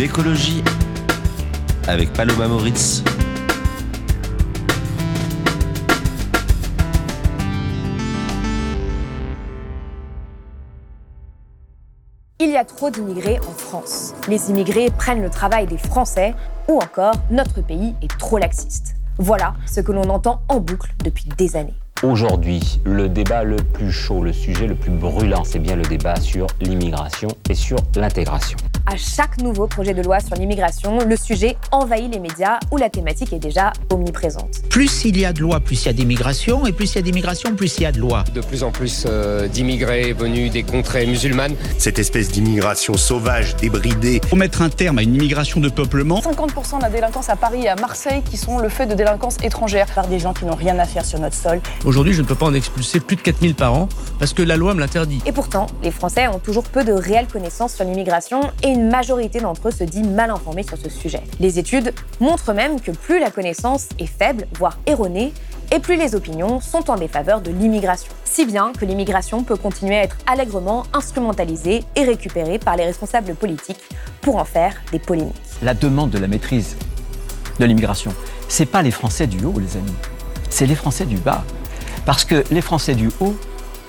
L'écologie avec Paloma Moritz. Il y a trop d'immigrés en France. Les immigrés prennent le travail des Français ou encore notre pays est trop laxiste. Voilà ce que l'on entend en boucle depuis des années. Aujourd'hui, le débat le plus chaud, le sujet le plus brûlant, c'est bien le débat sur l'immigration et sur l'intégration. À chaque nouveau projet de loi sur l'immigration, le sujet envahit les médias où la thématique est déjà omniprésente. Plus il y a de lois, plus il y a d'immigration, et plus il y a d'immigration, plus il y a de lois. De plus en plus euh, d'immigrés venus des contrées musulmanes. Cette espèce d'immigration sauvage, débridée. Pour mettre un terme à une immigration de peuplement. 50% de la délinquance à Paris et à Marseille qui sont le fait de délinquance étrangère. Par des gens qui n'ont rien à faire sur notre sol. Aujourd'hui, je ne peux pas en expulser plus de 4000 par an parce que la loi me l'interdit. Et pourtant, les Français ont toujours peu de réelles connaissances sur l'immigration et une majorité d'entre eux se dit mal informés sur ce sujet. Les études montrent même que plus la connaissance est faible, voire erronée, et plus les opinions sont en défaveur de l'immigration. Si bien que l'immigration peut continuer à être allègrement instrumentalisée et récupérée par les responsables politiques pour en faire des polémiques. La demande de la maîtrise de l'immigration, c'est pas les Français du haut, les amis, c'est les Français du bas. Parce que les Français du haut,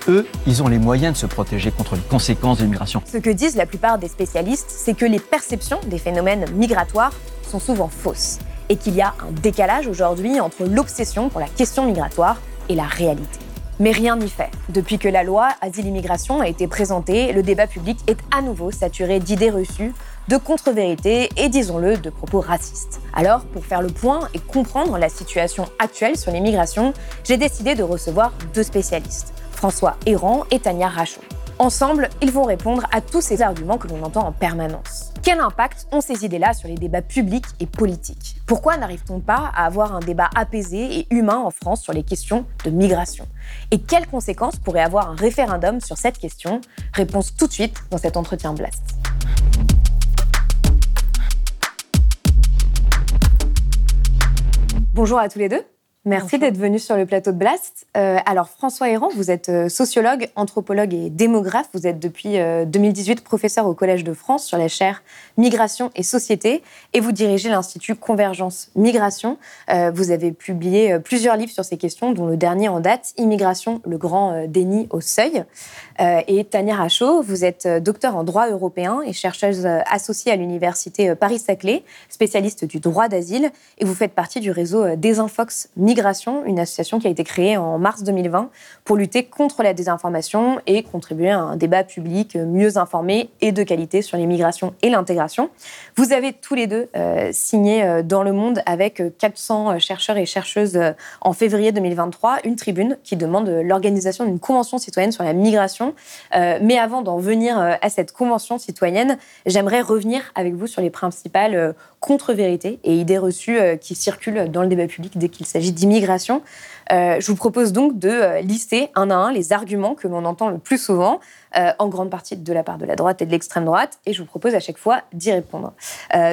eux, ils ont les moyens de se protéger contre les conséquences de l'immigration. Ce que disent la plupart des spécialistes, c'est que les perceptions des phénomènes migratoires sont souvent fausses et qu'il y a un décalage aujourd'hui entre l'obsession pour la question migratoire et la réalité. Mais rien n'y fait. Depuis que la loi Asile-Immigration a été présentée, le débat public est à nouveau saturé d'idées reçues, de contre-vérités et, disons-le, de propos racistes. Alors, pour faire le point et comprendre la situation actuelle sur l'immigration, j'ai décidé de recevoir deux spécialistes, François Errand et Tania Rachaud. Ensemble, ils vont répondre à tous ces arguments que l'on entend en permanence. Quel impact ont ces idées-là sur les débats publics et politiques? Pourquoi n'arrive-t-on pas à avoir un débat apaisé et humain en France sur les questions de migration? Et quelles conséquences pourrait avoir un référendum sur cette question? Réponse tout de suite dans cet entretien Blast. Bonjour à tous les deux. Merci d'être venu sur le plateau de Blast. Euh, alors François Héran, vous êtes euh, sociologue, anthropologue et démographe. Vous êtes depuis euh, 2018 professeur au Collège de France sur la chaire Migration et Société et vous dirigez l'Institut Convergence Migration. Euh, vous avez publié euh, plusieurs livres sur ces questions, dont le dernier en date, Immigration, le grand euh, déni au seuil. Et Tania Rachaud, vous êtes docteur en droit européen et chercheuse associée à l'Université Paris-Saclay, spécialiste du droit d'asile et vous faites partie du réseau Desinfox Migration une association qui a été créée en mars 2020 pour lutter contre la désinformation et contribuer à un débat public mieux informé et de qualité sur l'immigration et l'intégration. Vous avez tous les deux euh, signé euh, dans Le Monde avec 400 chercheurs et chercheuses euh, en février 2023 une tribune qui demande l'organisation d'une convention citoyenne sur la migration. Euh, mais avant d'en venir euh, à cette convention citoyenne, j'aimerais revenir avec vous sur les principales euh, contre-vérités et idées reçues qui circulent dans le débat public dès qu'il s'agit d'immigration. Je vous propose donc de lister un à un les arguments que l'on entend le plus souvent, en grande partie de la part de la droite et de l'extrême droite, et je vous propose à chaque fois d'y répondre.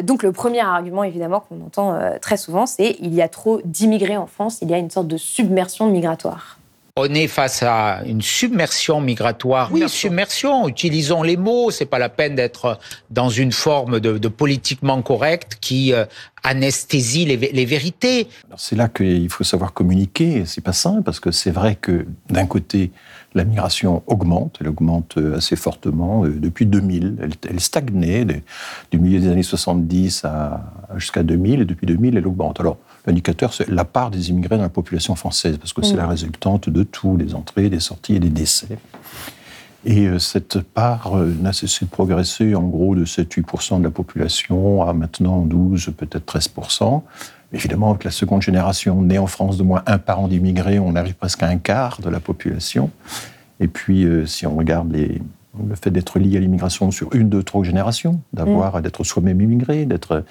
Donc le premier argument, évidemment, qu'on entend très souvent, c'est il y a trop d'immigrés en France, il y a une sorte de submersion migratoire. On est face à une submersion migratoire. Oui, submersion, utilisons les mots. C'est pas la peine d'être dans une forme de, de politiquement correct qui euh, anesthésie les, les vérités. C'est là qu'il faut savoir communiquer. C'est pas simple parce que c'est vrai que d'un côté, la migration augmente, elle augmente assez fortement euh, depuis 2000. Elle, elle stagnait du milieu des années 70 à, jusqu'à 2000, et depuis 2000, elle augmente. Alors, l'indicateur, c'est la part des immigrés dans la population française, parce que c'est Mm. la résultante de tout, des entrées, des sorties et des décès. Et euh, cette part euh, n'a cessé de progresser en gros de 7-8% de la population à maintenant 12, peut-être 13%. Évidemment, avec la seconde génération née en France de moins un parent d'immigrés, on arrive presque à un quart de la population. Et puis, euh, si on regarde les Le fait d'être lié à l'immigration sur une, deux, trois générations, d'avoir, mm. d'être soi-même immigré, d'être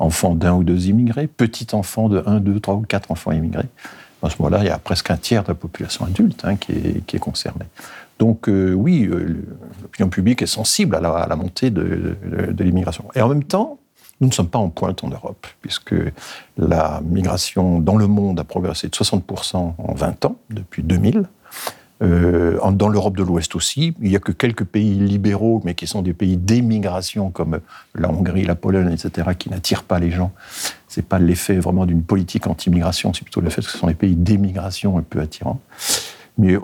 enfant d'un ou deux immigrés, petit enfant de un, deux, trois ou quatre enfants immigrés. À ce moment-là, il y a presque un tiers de la population adulte hein, qui, est, concernée. Donc euh, oui, euh, l'opinion publique est sensible à la, montée de l'immigration. Et en même temps, nous ne sommes pas en pointe en Europe, puisque la migration dans le monde a progressé de 60% en 20 ans, depuis 2000. Euh, dans l'Europe de l'Ouest aussi, il n'y a que quelques pays libéraux, mais qui sont des pays d'émigration, comme la Hongrie, la Pologne, etc., qui n'attirent pas les gens. Ce n'est pas l'effet vraiment d'une politique anti-immigration, c'est plutôt le fait que ce sont des pays d'émigration un peu attirants. Mais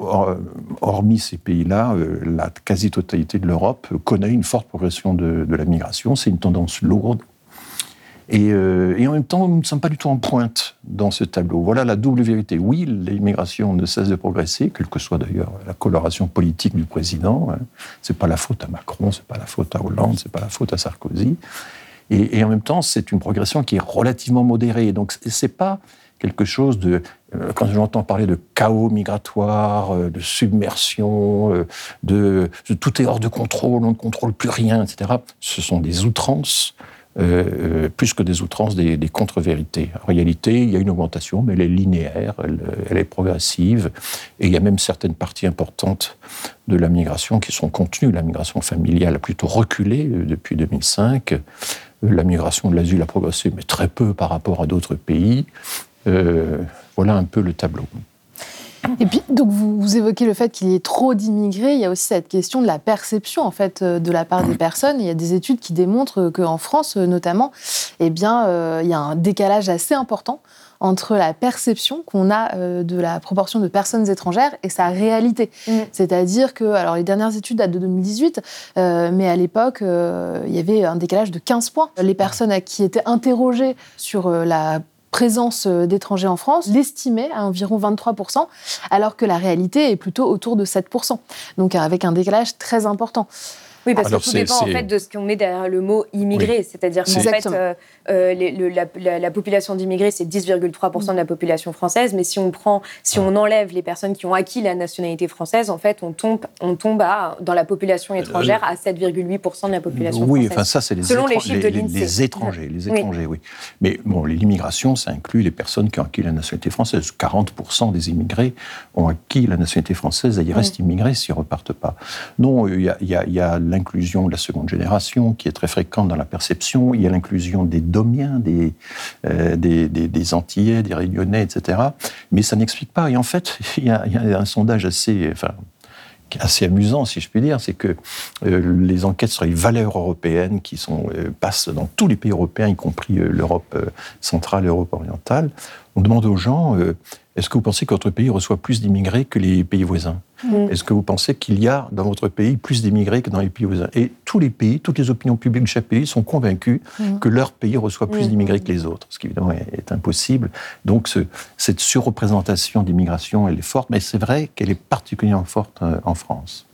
hormis ces pays-là, euh, la quasi-totalité de l'Europe connaît une forte progression de, de la migration. C'est une tendance lourde euh, et, en même temps, nous ne sommes pas du tout en pointe dans ce tableau. Voilà la double vérité. Oui, l'immigration ne cesse de progresser, quelle que soit d'ailleurs la coloration politique du président. Hein. C'est pas la faute à Macron, c'est pas la faute à Hollande, c'est pas la faute à Sarkozy. Et, en même temps, c'est une progression qui est relativement modérée. Donc, c'est pas quelque chose de. Euh, quand j'entends parler de chaos migratoire, euh, de submersion, de, de, tout est hors de contrôle, on ne contrôle plus rien, etc. Ce sont des outrances euh, euh, plus que des outrances, des, contre-vérités. En réalité, il y a une augmentation, mais elle est linéaire, elle, est progressive, et il y a même certaines parties importantes de la migration qui sont contenues. La migration familiale a plutôt reculé euh, depuis 2005. La migration de l'asile a progressé, mais très peu par rapport à d'autres pays. voilà un peu le tableau. Et puis, donc, vous, évoquez le fait qu'il y ait trop d'immigrés. Il y a aussi cette question de la perception, en fait, euh, de la part des personnes. Il y a des études qui démontrent qu'en France, euh, notamment, eh bien, euh, il y a un décalage assez important entre la perception qu'on a de la proportion de personnes étrangères et sa réalité. Mm. C'est-à-dire que, alors les dernières études datent de 2018, mais à l'époque, il y avait un décalage de 15 points. Les personnes qui étaient interrogées sur la présence euh, d'étrangers en France, l'estimait à environ 23%, alors que la réalité est plutôt autour de 7%. Donc avec un décalage très important. Oui, parce que tout dépend en fait de ce qu'on met derrière le mot immigré. C'est-à-dire qu'en fait, euh, euh, la, population d'immigrés, c'est 10,3% de la population française. Mais si on prend, si on enlève les personnes qui ont acquis la nationalité française, en fait, on tombe, on tombe à, dans la population euh, étrangère à 7,8% de la population oui, française. enfin ça, c'est les, Selon les, chiffres de les, étrangers. Les étrangers, oui. Mais bon, l'immigration, ça inclut les personnes qui ont acquis la nationalité française. 40% des immigrés ont acquis la nationalité française et ils restent immigrés s'ils ne repartent pas. Non, il y a, y y a l'inclusion de la seconde génération, qui est très fréquente dans la perception. Il y a l'inclusion des Domiens, des, euh, des, Antillais, des Réunionnais, etc. Mais ça n'explique pas. Et en fait, il y, a, un sondage assez, enfin, assez amusant, si je puis dire, c'est que euh, les enquêtes sur les valeurs européennes qui sont, euh, passent dans tous les pays européens, y compris l'Europe centrale l'Europe orientale, on demande aux gens est-ce que vous pensez que votre pays reçoit plus d'immigrés que les pays voisins? Est-ce que vous pensez qu'il y a dans votre pays plus d'immigrés que dans les pays voisins? Et tous les pays, toutes les opinions publiques de chaque pays sont convaincus que leur pays reçoit plus mm. d'immigrés que les autres, ce qui évidemment est, impossible. Donc cette surreprésentation d'immigration, elle est forte, mais c'est vrai qu'elle est particulièrement forte euh, en France.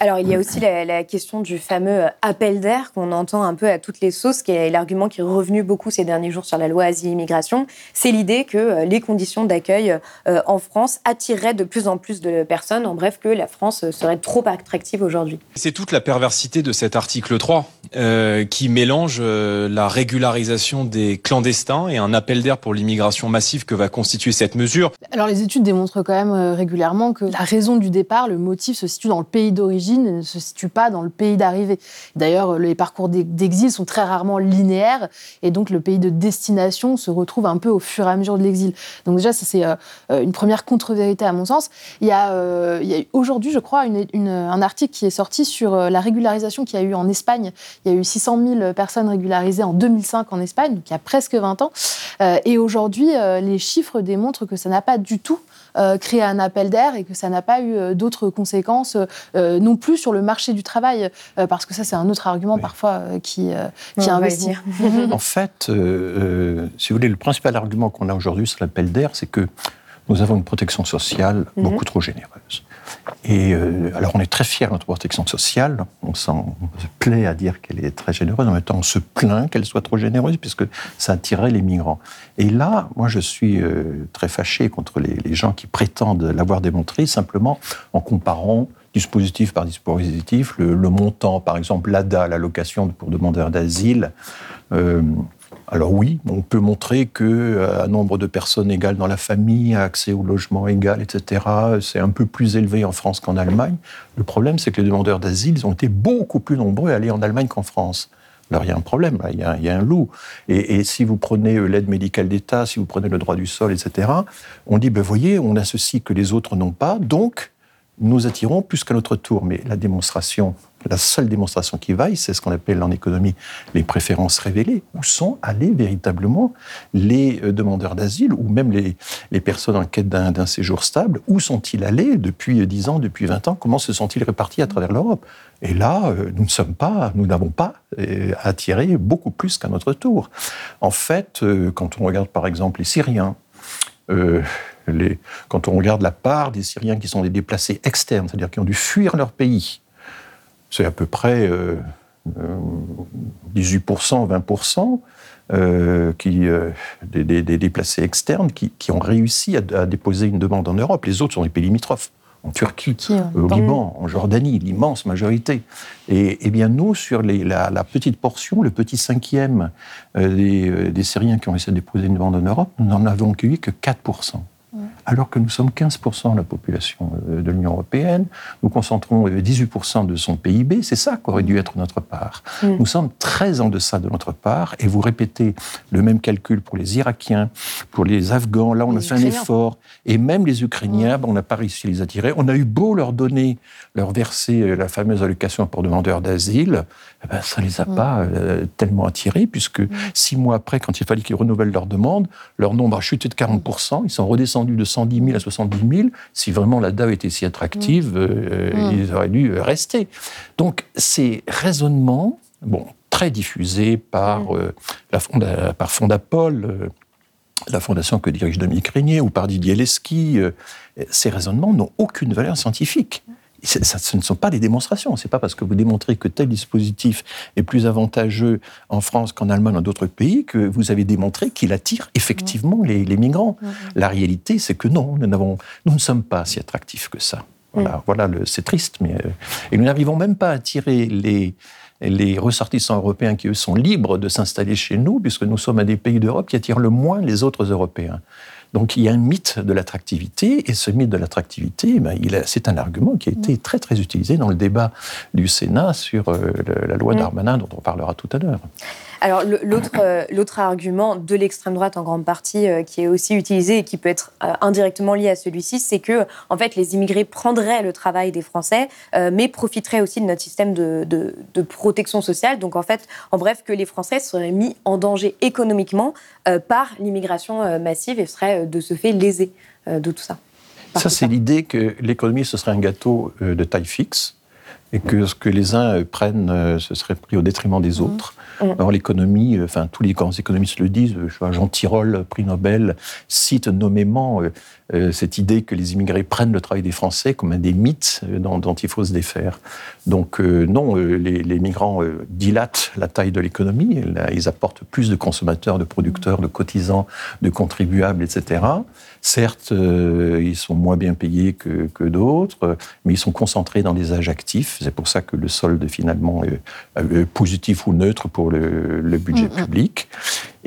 Alors, il y a aussi la, question du fameux euh, appel d'air qu'on entend un peu à toutes les sauces, qui est l'argument qui est revenu beaucoup ces derniers jours sur la loi Asile-Immigration. C'est l'idée que euh, les conditions d'accueil euh, en France attireraient de plus en plus de personnes. En bref, que la France serait trop attractive aujourd'hui. C'est toute la perversité de cet article 3 qui mélange la régularisation des clandestins et un appel d'air pour l'immigration massive que va constituer cette mesure. Alors, les études démontrent quand même régulièrement que la raison du départ, le motif se situe dans le pays d'origine ne se situe pas dans le pays d'arrivée. D'ailleurs, les parcours d'exil sont très rarement linéaires et donc le pays de destination se retrouve un peu au fur et à mesure de l'exil. Donc déjà, ça c'est euh, une première contre-vérité à mon sens. Il y a, euh, aujourd'hui, je crois, un article qui est sorti sur euh, la régularisation qu'il y a eu en Espagne. Il y a eu 600 000 personnes régularisées en 2005 en Espagne, donc il y a presque 20 ans. et aujourd'hui, les chiffres démontrent que ça n'a pas du tout créé un appel d'air et que ça n'a pas eu d'autres conséquences non plus sur le marché du travail, euh, parce que ça, c'est un autre argument parfois euh, qui, euh, qui investit. en fait, si vous voulez, le principal argument qu'on a aujourd'hui sur l'appel d'air, c'est que nous avons une protection sociale mhm. beaucoup trop généreuse. Et alors, on est très fiers de notre protection sociale. On, s'en plaît à dire qu'elle est très généreuse. En même temps, on se plaint qu'elle soit trop généreuse, puisque ça attirerait les migrants. Et là, moi, je suis très fâché contre les, les gens qui prétendent l'avoir démontré simplement en comparant dispositif par dispositif, le, montant, par exemple, l'ADA, l'allocation pour demandeurs d'asile. Euh, alors oui, on peut montrer que euh, un nombre de personnes égales dans la famille, accès au logement égal, etc., c'est un peu plus élevé en France qu'en Allemagne. Le problème, c'est que les demandeurs d'asile, ont été beaucoup plus nombreux à aller en Allemagne qu'en France. Alors il y a un problème, il, y a, il y a un loup. Et, si vous prenez euh, l'aide médicale d'État, si vous prenez le droit du sol, etc., on dit, ben voyez, on a ceci que les autres n'ont pas, donc nous attirons plus qu'à notre tour. Mais la démonstration, la seule démonstration qui vaille, c'est ce qu'on appelle en économie les préférences révélées. Où sont allés véritablement les euh, demandeurs d'asile ou même les, personnes en quête d'un séjour stable Où sont-ils allés depuis 10 ans, depuis 20 ans? Comment se sont-ils répartis à travers l'Europe? Et là, euh, nous ne sommes pas, nous n'avons pas euh, attiré beaucoup plus qu'à notre tour. En fait, quand on regarde par exemple les Syriens, quand on regarde la part des Syriens qui sont des déplacés externes, c'est-à-dire qui ont dû fuir leur pays, c'est à peu près 18%, euh, 20%. Euh, qui, euh, des, déplacés externes qui, ont réussi à, déposer une demande en Europe. Les autres sont des pays limitrophes, en Turquie, au Liban, en Jordanie, l'immense majorité. Et, eh bien nous, sur la, petite portion, le petit cinquième des, des Syriens qui ont réussi à déposer une demande en Europe, nous n'en avons accueilli que 4% alors que nous sommes 15% de la population euh, de l'Union européenne, nous concentrons 18% de son PIB, c'est ça qu'aurait dû être notre part. Mm. Nous sommes très en deçà de notre part, et vous répétez le même calcul pour les Irakiens, pour les Afghans, là on a fait un effort, et même les Ukrainiens, mm. on n'a pas réussi à les attirer. On a eu beau leur donner, leur verser euh, la fameuse allocation pour demandeurs d'asile, eh ben, ça ne les a mm. pas euh, tellement attirés, puisque six mois après, quand il fallait qu'ils renouvellent leur demande, leur nombre a chuté de 40%, ils sont redescendus de 110 000 à 70 000, si vraiment la DAO était si attractive, mm. euh, mm. ils auraient dû euh, rester. Donc ces raisonnements, bon, très diffusés par, mm. euh, la Fonda, par Fondapol, la fondation que dirige Dominique Régnier, ou par Didier Lesky, ces raisonnements n'ont aucune valeur scientifique ce ne sont pas des démonstrations. C'est pas parce que vous démontrez que tel dispositif est plus avantageux en France qu'en Allemagne ou dans d'autres pays que vous avez démontré qu'il attire effectivement les, migrants. La réalité, c'est que non, nous, nous ne sommes pas si attractifs que ça. Voilà, voilà c'est triste, mais euh, et nous n'arrivons même pas à attirer les les ressortissants européens qui, eux, sont libres de s'installer chez nous, puisque nous sommes un des pays d'Europe qui attirent le moins les autres Européens. Donc il y a un mythe de l'attractivité, et ce mythe de l'attractivité, ben, c'est un argument qui a été mm. très très utilisé dans le débat du Sénat sur euh, la loi mm. Darmanin, dont on parlera tout à l'heure. Alors euh, l'autre argument de l'extrême droite en grande partie euh, qui est aussi utilisé et qui peut être indirectement lié à celui-ci, c'est que en fait les immigrés prendraient le travail des Français, mais profiteraient aussi de notre système de, de, protection sociale. Donc en fait, en bref, que les Français seraient mis en danger économiquement par l'immigration massive et seraient euh, de se fait euh, de tout ça. Ça, c'est l'idée que l'économie, ce serait un gâteau euh, de taille fixe et que ce que les uns prennent, ce serait pris au détriment des mmh. autres. Mmh. Alors l'économie, enfin tous les grands économistes le disent, Jean Tirole, prix Nobel, cite nommément euh, cette idée que les immigrés prennent le travail des Français comme un des mythes euh, dont, il faut se défaire. Donc euh, non, les, migrants dilatent la taille de l'économie, ils apportent plus de consommateurs, de producteurs, de cotisants, de contribuables, etc. Certes, ils sont moins bien payés que, d'autres, mais ils sont concentrés dans les âges actifs. C'est pour ça que le solde finalement est positif ou neutre pour le, budget mm, mm. public.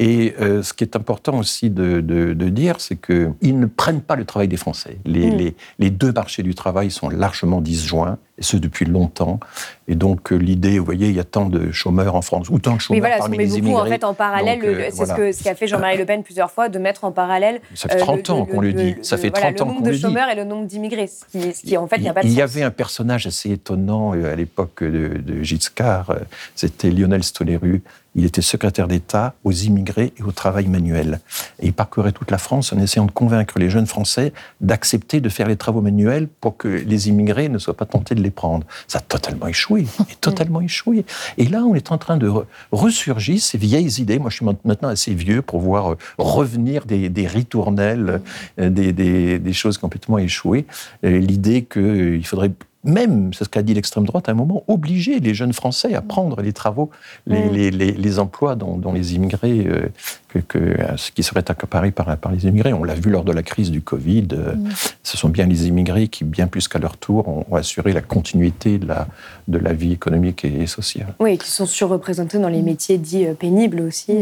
Et ce qui est important aussi de, de dire, c'est qu'ils ne prennent pas le travail des Français. Mm. Les, deux marchés du travail sont largement disjoints, et ce depuis longtemps. Et donc euh, l'idée, vous voyez, il y a tant de chômeurs en France, ou tant de chômeurs voilà, parmi les beaucoup, immigrés. en fait en parallèle, euh, c'est ce qu'a fait Jean-Marie Le Pen plusieurs fois, de mettre en parallèle. Ça fait 30 euh, ans qu'on le dit. Ça fait 30 ans qu'on le dit. Le nombre de chômeurs et le nombre d'immigrés, ce qui, en fait, il n'y a pas de Il y avait un personnage assez étonnant à l'époque de, de Giscard, c'était Lionel Stoléru, il était secrétaire d'État aux immigrés et au travail manuel. Et il parcourait toute la France en essayant de convaincre les jeunes Français d'accepter de faire les travaux manuels pour que les immigrés ne soient pas tentés de les prendre. Ça a totalement échoué, et totalement échoué. Et là, on est en train de ressurgir ces vieilles idées. Moi, je suis maintenant assez vieux pour voir euh, revenir des, ritournelles, euh, des, des, choses complètement échouées. L'idée qu'il faudrait même, c'est ce qu'a dit l'extrême droite à un moment, obliger les jeunes Français à prendre les travaux, les, les, emplois dont, les immigrés, euh, que, que, ce qui serait accaparé par, par les immigrés. On l'a vu lors de la crise du Covid. Euh, ce sont bien les immigrés qui, bien plus qu'à leur tour, ont, assuré la continuité de la, de la vie économique et, sociale. Oui, qui sont surreprésentés dans les métiers dits euh, pénibles aussi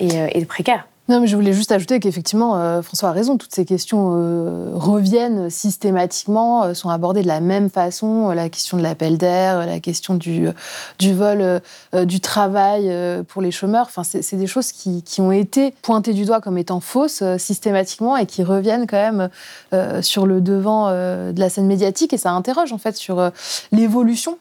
et, et précaires. Non, mais je voulais juste ajouter qu'effectivement, euh, François a raison, toutes ces questions euh, reviennent systématiquement, euh, sont abordées de la même façon. la question de l'appel d'air, la question du, du vol du travail pour les chômeurs. Enfin, c'est des choses qui, qui, ont été pointées du doigt comme étant fausses systématiquement et qui reviennent quand même sur le devant de la scène médiatique. Et ça interroge en fait sur l'évolution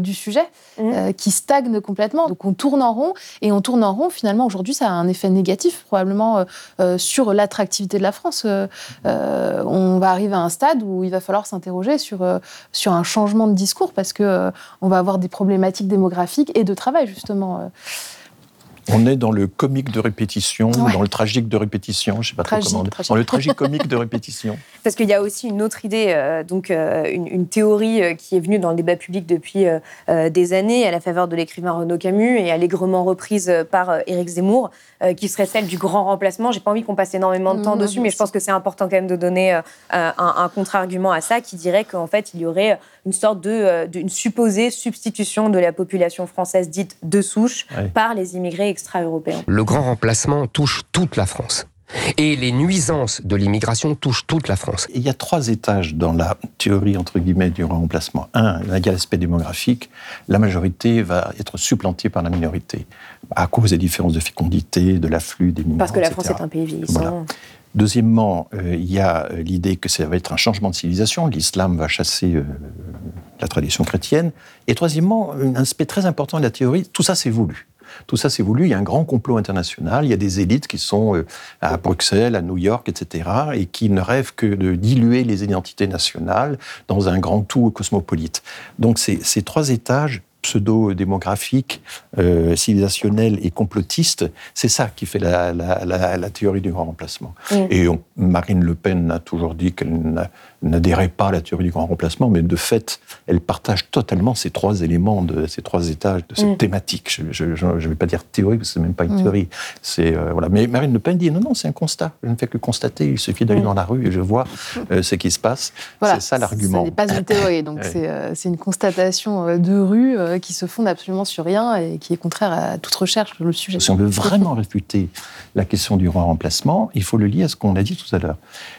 du sujet mmh. qui stagne complètement. Donc on tourne en rond et on tourne en rond. Finalement, aujourd'hui, ça a un effet négatif probablement euh, euh, sur l'attractivité de la France. Euh, on va arriver à un stade où il va falloir s'interroger sur, sur un changement de discours parce que on va avoir des problématiques démographiques et de travail, justement. On est dans le comique de répétition, dans le tragique de répétition, je sais pas trop comment. Dans le tragique comique de répétition. Parce qu'il y a aussi une autre idée, euh, donc euh, une, théorie euh, qui est venue dans le débat public depuis des années, à la faveur de l'écrivain Renaud Camus et allègrement reprise par Éric Zemmour, qui serait celle du grand remplacement. J'ai pas envie qu'on passe énormément de temps dessus, mais je pense que c'est important quand même de donner un, un contre-argument à ça, qui dirait qu'en fait il y aurait une sorte de, d'une supposée substitution de la population française dite de souche par les immigrés extra-européens. Le grand remplacement touche toute la France. Et les nuisances de l'immigration touchent toute la France. Il y a trois étages dans la théorie, entre guillemets, du remplacement. Un, il y a l'aspect démographique. La majorité va être supplantée par la minorité, à cause des différences de fécondité, de l'afflux des migrants. Parce que la France est un pays vieillissant. Deuxièmement, euh, il y a euh, l'idée que ça va être un changement de civilisation. L'islam va chasser euh, la tradition chrétienne. Et troisièmement, un aspect très important de la théorie, tout ça c'est voulu. Tout ça c'est voulu. Il y a un grand complot international. Il y a des élites qui sont à Bruxelles, à New York, etc., et qui ne rêvent que de diluer les identités nationales dans un grand tout cosmopolite. Donc ces trois étages pseudo-démographique, euh, civilisationnel et complotiste, c'est ça qui fait la, théorie du grand remplacement. Et Marine Le Pen a toujours dit qu'elle n'adhérait pas à la théorie du grand remplacement, mais de fait, elle partage totalement ces trois éléments, de, ces trois étages de cette mm. thématique. Je ne vais pas dire théorie, parce que c'est même pas une mm. théorie. C'est euh, voilà. Mais Marine Le Pen dit non, non, c'est un constat. Je ne fais que constater. Il suffit d'aller mm. dans la rue et je vois euh, ce qui se passe. c'est ça l'argument. Ce n'est pas une théorie, donc euh, c'est une constatation de rue qui se fonde absolument sur rien et qui est contraire à toute recherche sur le sujet. Si on veut vraiment réfuter la question du grand remplacement, il faut le lier à ce qu'on a dit tout à l'heure.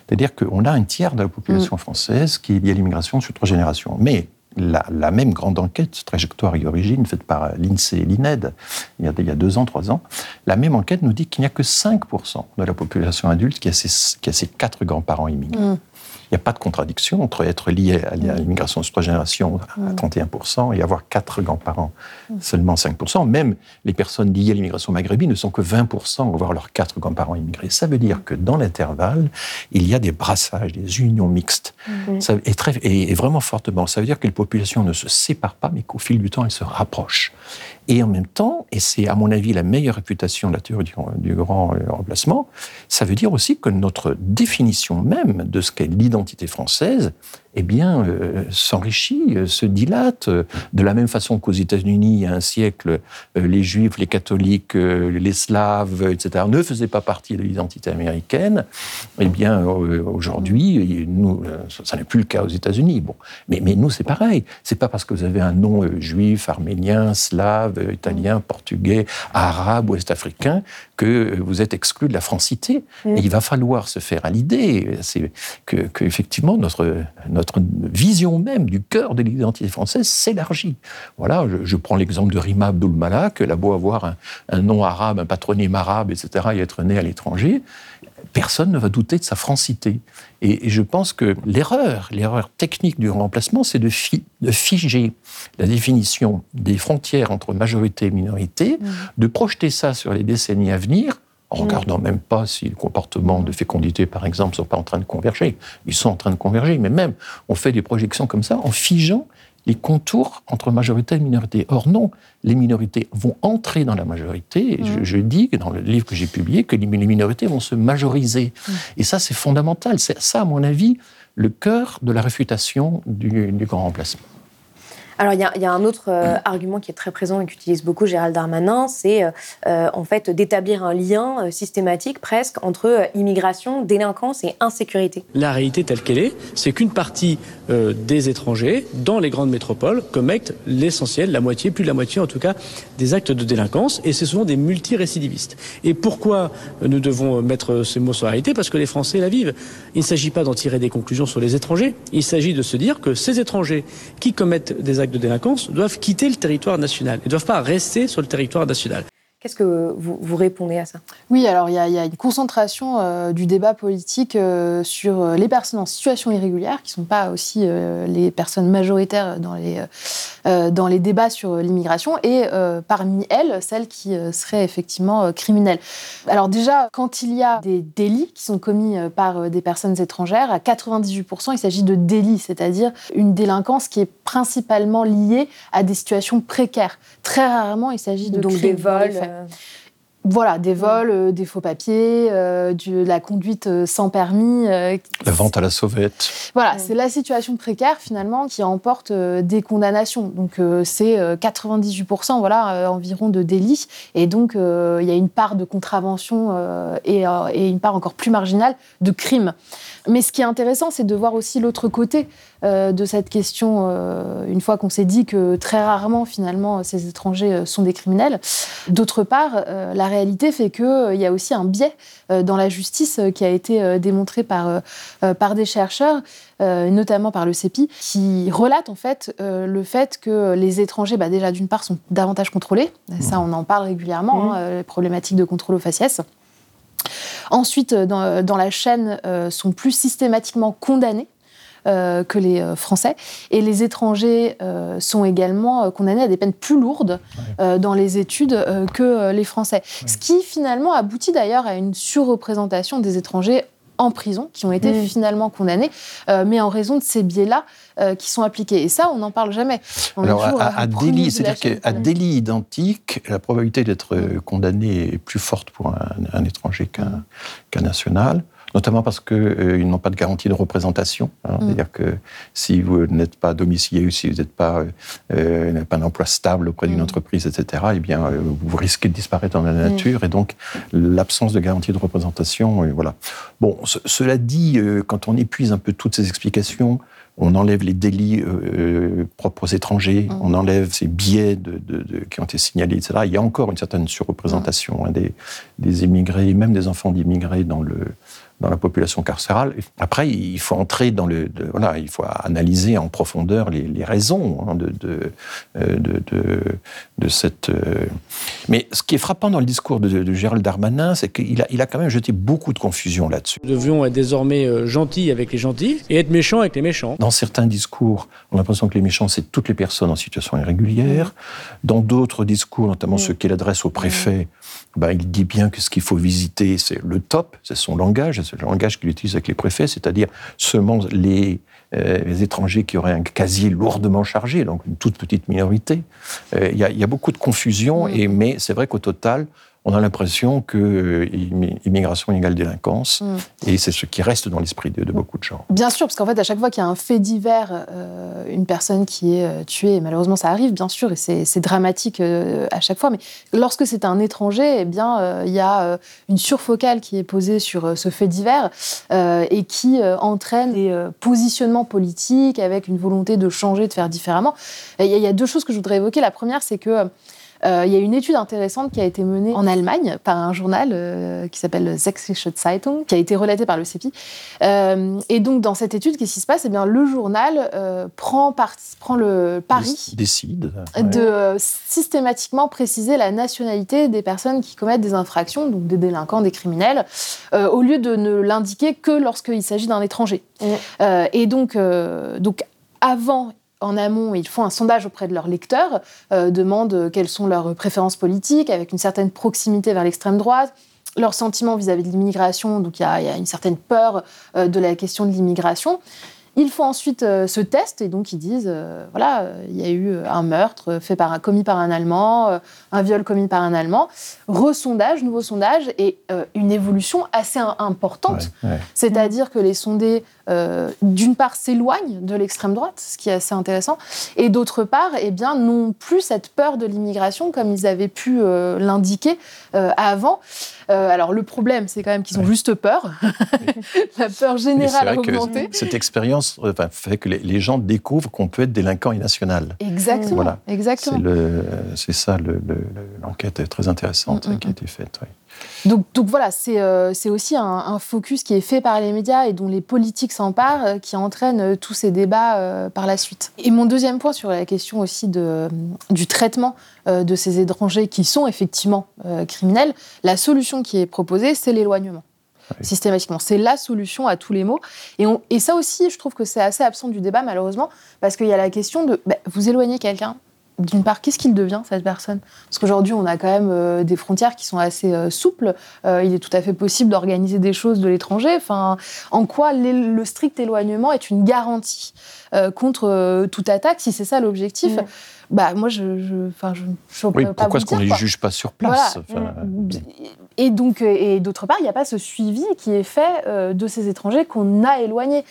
C'est-à-dire qu'on a un tiers de la population française qui est liée l'immigration sur trois générations. Mais la, même grande enquête, trajectoire et origine, faite par l'INSEE et l'INED, il y, a, deux ans, trois ans, la même enquête nous dit qu'il n'y a que 5% de la population adulte qui a ses, qui a quatre grands-parents immigrés. Mm. Il n'y a pas de contradiction entre être lié à l'immigration sur trois générations à 31% et avoir quatre grands-parents, seulement 5%. Même les personnes liées à l'immigration maghrébine ne sont que 20% à avoir leurs quatre grands-parents immigrés. Ça veut dire que dans l'intervalle, il y a des brassages, des unions mixtes. Ça, et, très, et, vraiment fortement. Ça veut dire que les populations ne se séparent pas, mais qu'au fil du temps, elles se rapprochent. Et en même temps, et c'est à mon avis la meilleure réputation de la théorie du, grand remplacement, ça veut dire aussi que notre définition même de ce qu'est l'identité française eh bien, euh, s'enrichit, euh, se dilate. De la même façon qu'aux États-Unis, il y a un siècle, euh, les Juifs, les catholiques, les Slaves, etc., ne faisaient pas partie de l'identité américaine. Eh bien, aujourd'hui, nous, ça n'est plus le cas aux États-Unis. Bon, mais, mais nous, c'est pareil. C'est pas parce que vous avez un nom juif, arménien, slave, italien, portugais, arabe, ouest-africain que vous êtes exclu de la francité. Et il va falloir se faire à l'idée, que, que effectivement notre, notre vision même du cœur de l'identité française s'élargit. Voilà, je, prends l'exemple de Rima Abdul Malak, elle a beau avoir un, nom arabe, un patronyme arabe, etc., et être né à l'étranger, personne ne va douter de sa francité. Et, je pense que l'erreur, l'erreur technique du remplacement, c'est de, de, figer la définition des frontières entre majorité et minorité, mmh. de projeter ça sur les décennies à venir, en mm. regardant même pas si les comportements de fécondité, par exemple, ne sont pas en train de converger. Ils sont en train de converger, mais même on fait des projections comme ça en figeant les contours entre majorité et minorité. Or non, les minorités vont entrer dans la majorité. Et je, mm. dis, dans le livre que j'ai publié, que les minorités vont se majoriser. Mm. Et ça, c'est fondamental. Ça, à mon avis, le cœur de la réfutation du, du grand remplacement. Alors, il y, a un autre euh, argument qui est très présent et qu'utilise beaucoup Gérald Darmanin, c'est euh, euh, en fait d'établir un lien systématique presque entre immigration, délinquance et insécurité. La réalité telle qu'elle est, c'est qu'une partie des étrangers dans les grandes métropoles commettent l'essentiel, la moitié, plus de la moitié en tout cas, des actes de délinquance et c'est souvent des multirécidivistes. Et pourquoi nous devons mettre ces mots sur la réalité? Parce que les Français la vivent. Il ne s'agit pas d'en tirer des conclusions sur les étrangers, il s'agit de se dire que ces étrangers qui commettent des actes de délinquance doivent quitter le territoire national. Ils ne doivent pas rester sur le territoire national. Qu'est-ce que vous, vous, répondez à ça? Oui, alors il y, a une concentration euh, du débat politique euh, sur euh, les personnes en situation irrégulière, qui ne sont pas aussi les personnes majoritaires dans les, dans les débats sur l'immigration, et parmi elles, celles qui seraient effectivement criminelles. Alors déjà, quand il y a des délits qui sont commis par des personnes étrangères, à 98%, il s'agit de délits, c'est-à-dire une délinquance qui est principalement liée à des situations précaires. Très rarement, il s'agit de Donc des vols yeah. Voilà, des vols, euh, des faux papiers, euh, de la conduite sans permis. la vente à la sauvette. Voilà, c'est la situation précaire finalement qui emporte des condamnations. Donc c'est 98% voilà, environ de délits. Et donc il y a une part de contravention et, et, une part encore plus marginale de crimes. Mais ce qui est intéressant, c'est de voir aussi l'autre côté euh, de cette question, euh, une fois qu'on s'est dit que très rarement, finalement, ces étrangers euh, sont des criminels. D'autre part, la réalité fait qu'il y a aussi un biais dans la justice qui a été démontré par, par des chercheurs, notamment par le CEPI, qui relate en fait le fait que les étrangers, bah, déjà d'une part, sont davantage contrôlés. Ça, on en parle régulièrement, mmh. hein, les problématiques de contrôle aux faciès. Ensuite, dans, dans la chaîne, sont plus systématiquement condamnés euh, que les euh, Français. Et les étrangers euh, sont également condamnés à des peines plus lourdes dans les études que les Français. Ce qui finalement aboutit d'ailleurs à une surreprésentation des étrangers en prison, qui ont été finalement condamnés, mais en raison de ces biais-là qui sont appliqués. Et ça, on n'en parle jamais. Alors, à, délit, c'est-à-dire qu'à délit identique, la probabilité d'être condamné est plus forte pour un, étranger qu'un national notamment parce qu'ils euh, n'ont pas de garantie de représentation. Hein. Mm. C'est-à-dire que si vous n'êtes pas domicilié ou si vous n'êtes pas, euh, pas un emploi stable auprès d'une mm. entreprise, etc., eh bien, euh, vous risquez de disparaître dans la mm. nature. Et donc, l'absence de garantie de représentation, voilà. Bon, cela dit, quand on épuise un peu toutes ces explications, on enlève les délits propres aux étrangers, on enlève ces biais de, qui ont été signalés, etc. Il y a encore une certaine surreprésentation hein, des, des immigrés, même des enfants d'immigrés dans le, dans la population carcérale. Après, il faut entrer dans le, voilà, il faut analyser en profondeur les, raisons hein, de, de, euh, de, de, cette. Euh, mais ce qui est frappant dans le discours de, Gérald Darmanin, c'est qu'il a, il a quand même jeté beaucoup de confusion là-dessus. Nous devions être désormais euh, gentils avec les gentils et être méchants avec les méchants. Dans certains discours, on a l'impression que les méchants, c'est toutes les personnes en situation irrégulière. Dans d'autres discours, notamment ceux qu'il adresse au préfet, ben, il dit bien que ce qu'il faut visiter, c'est le top, c'est son langage, le langage qu'il utilise avec les préfets, c'est-à-dire seulement les, euh, les, étrangers qui auraient un casier lourdement chargé, donc une toute petite minorité. Euh, il y, y, a beaucoup de confusion, et, mais c'est vrai qu'au total, on a l'impression que euh, immigration égale délinquance, mm. et c'est ce qui reste dans l'esprit de, beaucoup de gens. Bien sûr, parce qu'en fait, à chaque fois qu'il y a un fait divers, euh, une personne qui est euh, tuée, malheureusement ça arrive, bien sûr, et c'est dramatique à chaque fois, mais lorsque c'est un étranger, eh bien, il y a une surfocale qui est posée sur ce fait divers et qui entraîne des positionnements politiques avec une volonté de changer, de faire différemment. Il y, a deux choses que je voudrais évoquer. La première, c'est que euh, il y a une étude intéressante qui a été menée en Allemagne par un journal euh, qui s'appelle Sächsische Zeitung, qui a été relaté par le CEPI. Euh, et donc, dans cette étude, qu'est-ce qui se passe? Eh bien, le journal prend, prend le pari décide de systématiquement préciser la nationalité des personnes qui commettent des infractions, donc des délinquants, des criminels, au lieu de ne l'indiquer que lorsqu'il s'agit d'un étranger. et donc, donc avant, en amont, ils font un sondage auprès de leurs lecteurs, euh, demandent quelles sont leurs préférences politiques, avec une certaine proximité vers l'extrême droite, leurs sentiments vis-à-vis de l'immigration, donc il y, a une certaine peur euh, de la question de l'immigration. Ils font ensuite euh, ce test et donc ils disent euh, voilà, euh, il y a eu un meurtre fait par un, commis par un Allemand, un viol commis par un Allemand. Resondage, nouveau sondage et une évolution assez importante. C'est-à-dire que les sondés, d'une part, s'éloignent de l'extrême droite, ce qui est assez intéressant, et d'autre part, eh bien, n'ont plus cette peur de l'immigration comme ils avaient pu l'indiquer avant. Alors le problème, c'est quand même qu'ils ont juste peur. La peur générale a augmenté. Cette expérience fait que les, gens découvrent qu'on peut être délinquant et national. Exactement. Voilà. Exactement. C'est ça, l'enquête est très intéressante mm, mm, qui a mm. été faite. Donc, donc, voilà, euh, c'est aussi un, focus qui est fait par les médias et dont les politiques s'emparent, euh, qui entraîne euh, tous ces débats par la suite. Et mon deuxième point sur la question aussi de, du traitement de ces étrangers qui sont effectivement criminels, la solution qui est proposée, c'est l'éloignement systématiquement. C'est la solution à tous les maux. Et, et ça aussi, je trouve que c'est assez absent du débat, malheureusement, parce qu'il y a la question de bah, vous éloignez quelqu'un. D'une part, qu'est-ce qu'il devient, cette personne? Parce qu'aujourd'hui, on a quand même euh, des frontières qui sont assez euh, souples. Euh, il est tout à fait possible d'organiser des choses de l'étranger. En quoi le strict éloignement est une garantie contre toute attaque, si c'est ça l'objectif? Mm bah moi je, je, je, je oui, pourquoi est-ce qu'on ne les juge pas sur place Et donc et d'autre part, il n'y a pas ce suivi qui est fait euh, de ces étrangers qu'on a éloignés.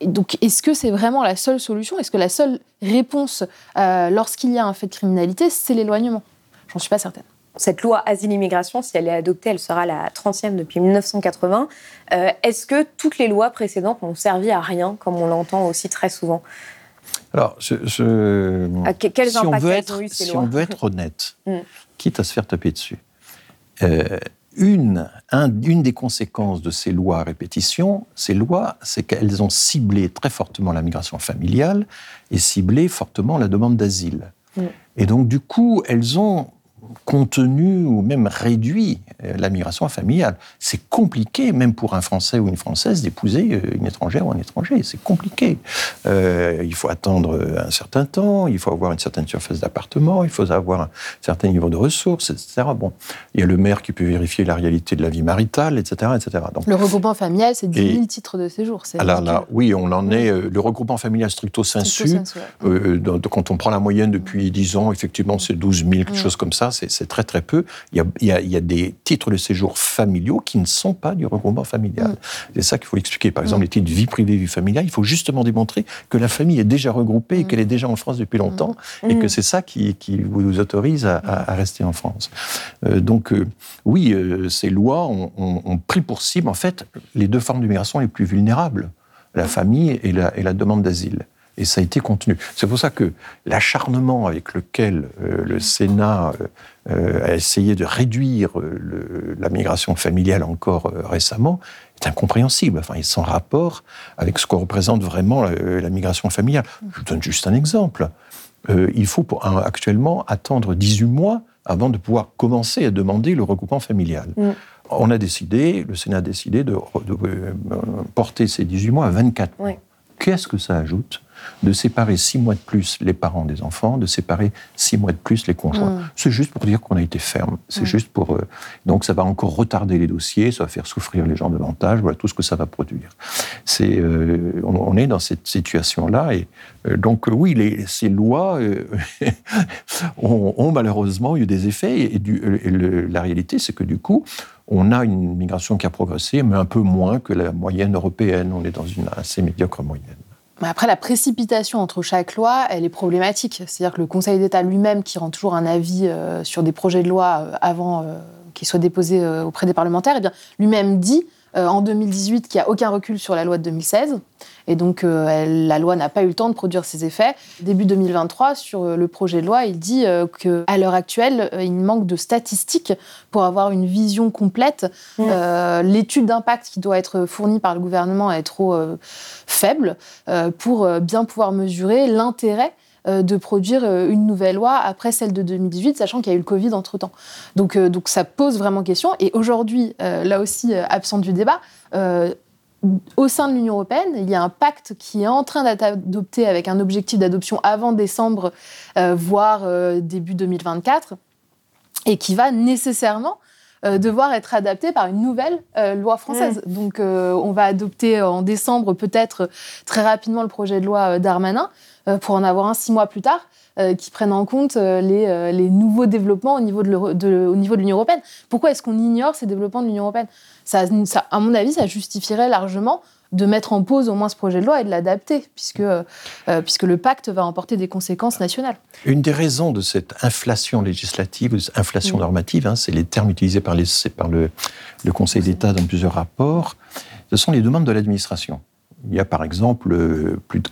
Et, donc est-ce que c'est vraiment la seule solution? Est-ce que la seule réponse euh, lorsqu'il y a un fait de criminalité, c'est l'éloignement? J'en suis pas certaine. Cette loi asile-immigration, si elle est adoptée, elle sera la 30e depuis 1980. Euh, est-ce que toutes les lois précédentes n'ont servi à rien, comme on l'entend aussi très souvent? Alors, je, ah, si, on veut, être, si on veut être honnête, mm. quitte à se faire taper dessus, euh, une, une des conséquences de ces lois à répétition, ces lois, c'est qu'elles ont ciblé très fortement la migration familiale et ciblé fortement la demande d'asile. Mm. Et donc, du coup, elles ont contenu ou même réduit euh, la migration familiale. C'est compliqué, même pour un Français ou une Française, d'épouser euh, une étrangère ou un étranger. C'est compliqué. Euh, il faut attendre un certain temps, il faut avoir une certaine surface d'appartement, il faut avoir un certain niveau de ressources, etc. Bon, il y a le maire qui peut vérifier la réalité de la vie maritale, etc. etc. Donc, le regroupement familial, c'est 10 000 titres de séjour. Alors là, oui, on en est. le regroupement familial stricto sensu, quand on prend la moyenne depuis 10 ans, effectivement, c'est 12 000, quelque mm. chose comme ça c'est très très peu. Il y, a, des titres de séjour familiaux qui ne sont pas du regroupement familial. Mm. C'est ça qu'il faut expliquer. Par exemple, mm. les titres de vie privée, vie familiale, il faut justement démontrer que la famille est déjà regroupée et mm. qu'elle est déjà en France depuis longtemps et que c'est ça qui, vous autorise à, rester en France. Euh, donc euh, oui, euh, ces lois ont, pris pour cible en fait les deux formes d'immigration les plus vulnérables, la famille et la demande d'asile et ça a été contenu. C'est pour ça que l'acharnement avec lequel euh, le Sénat euh, euh, a essayé de réduire la migration familiale encore récemment est incompréhensible. Enfin, il est sans rapport avec ce que représente vraiment la, migration familiale. Je vous donne juste un exemple. il faut actuellement attendre 18 mois avant de pouvoir commencer à demander le regroupement familial. Mm. On a décidé, le Sénat a décidé de, porter ces 18 mois à 24 mois. Qu'est-ce que ça ajoute? De séparer six mois de plus les parents des enfants, de séparer six mois de plus les conjoints. Mm. C'est juste pour dire qu'on a été ferme. C'est mm. juste pour. Euh, donc ça va encore retarder les dossiers, ça va faire souffrir les gens davantage. Voilà tout ce que ça va produire. C'est, euh, on, est dans cette situation-là et euh, donc oui, les, ces lois ont, malheureusement eu des effets et, la réalité, c'est que du coup, on a une migration qui a progressé, mais un peu moins que la moyenne européenne. On est dans une assez médiocre moyenne. Après, la précipitation entre chaque loi, elle est problématique. C'est-à-dire que le Conseil d'État lui-même, qui rend toujours un avis euh, sur des projets de loi euh, avant euh, qu'ils soient déposés auprès des parlementaires, eh lui-même dit en 2018 qu'il n'y a aucun recul sur la loi de 2016. Et donc, euh, la loi n'a pas eu le temps de produire ses effets. Début 2023, sur euh, le projet de loi, il dit qu'à l'heure actuelle, il manque de statistiques pour avoir une vision complète. Mmh. L'étude d'impact qui doit être fournie par le gouvernement est trop faible pour bien pouvoir mesurer l'intérêt euh, de produire euh, une nouvelle loi après celle de 2018, sachant qu'il y a eu le Covid entre-temps. Donc, euh, donc ça pose vraiment question. Et aujourd'hui, là aussi, absent du débat, au sein de l'Union européenne, il y a un pacte qui est en train d'être adopté avec un objectif d'adoption avant décembre, voire début 2024, et qui va nécessairement devoir être adapté par une nouvelle loi française. Donc, on va adopter en décembre peut-être très rapidement le projet de loi Darmanin pour en avoir un six mois plus tard. Qui prenne en compte les, les, nouveaux développements au niveau de, l'Union européenne. Pourquoi est-ce qu'on ignore ces développements de l'Union européenne? Ça, ça, À mon avis, ça justifierait largement de mettre en pause au moins ce projet de loi et de l'adapter, puisque, euh, puisque le pacte va emporter des conséquences nationales. Une des raisons de cette inflation législative, inflation normative, hein, c'est les termes utilisés par, les, par le, le Conseil d'État dans plusieurs rapports, ce sont les demandes de l'administration. Il y a par exemple euh, plus de,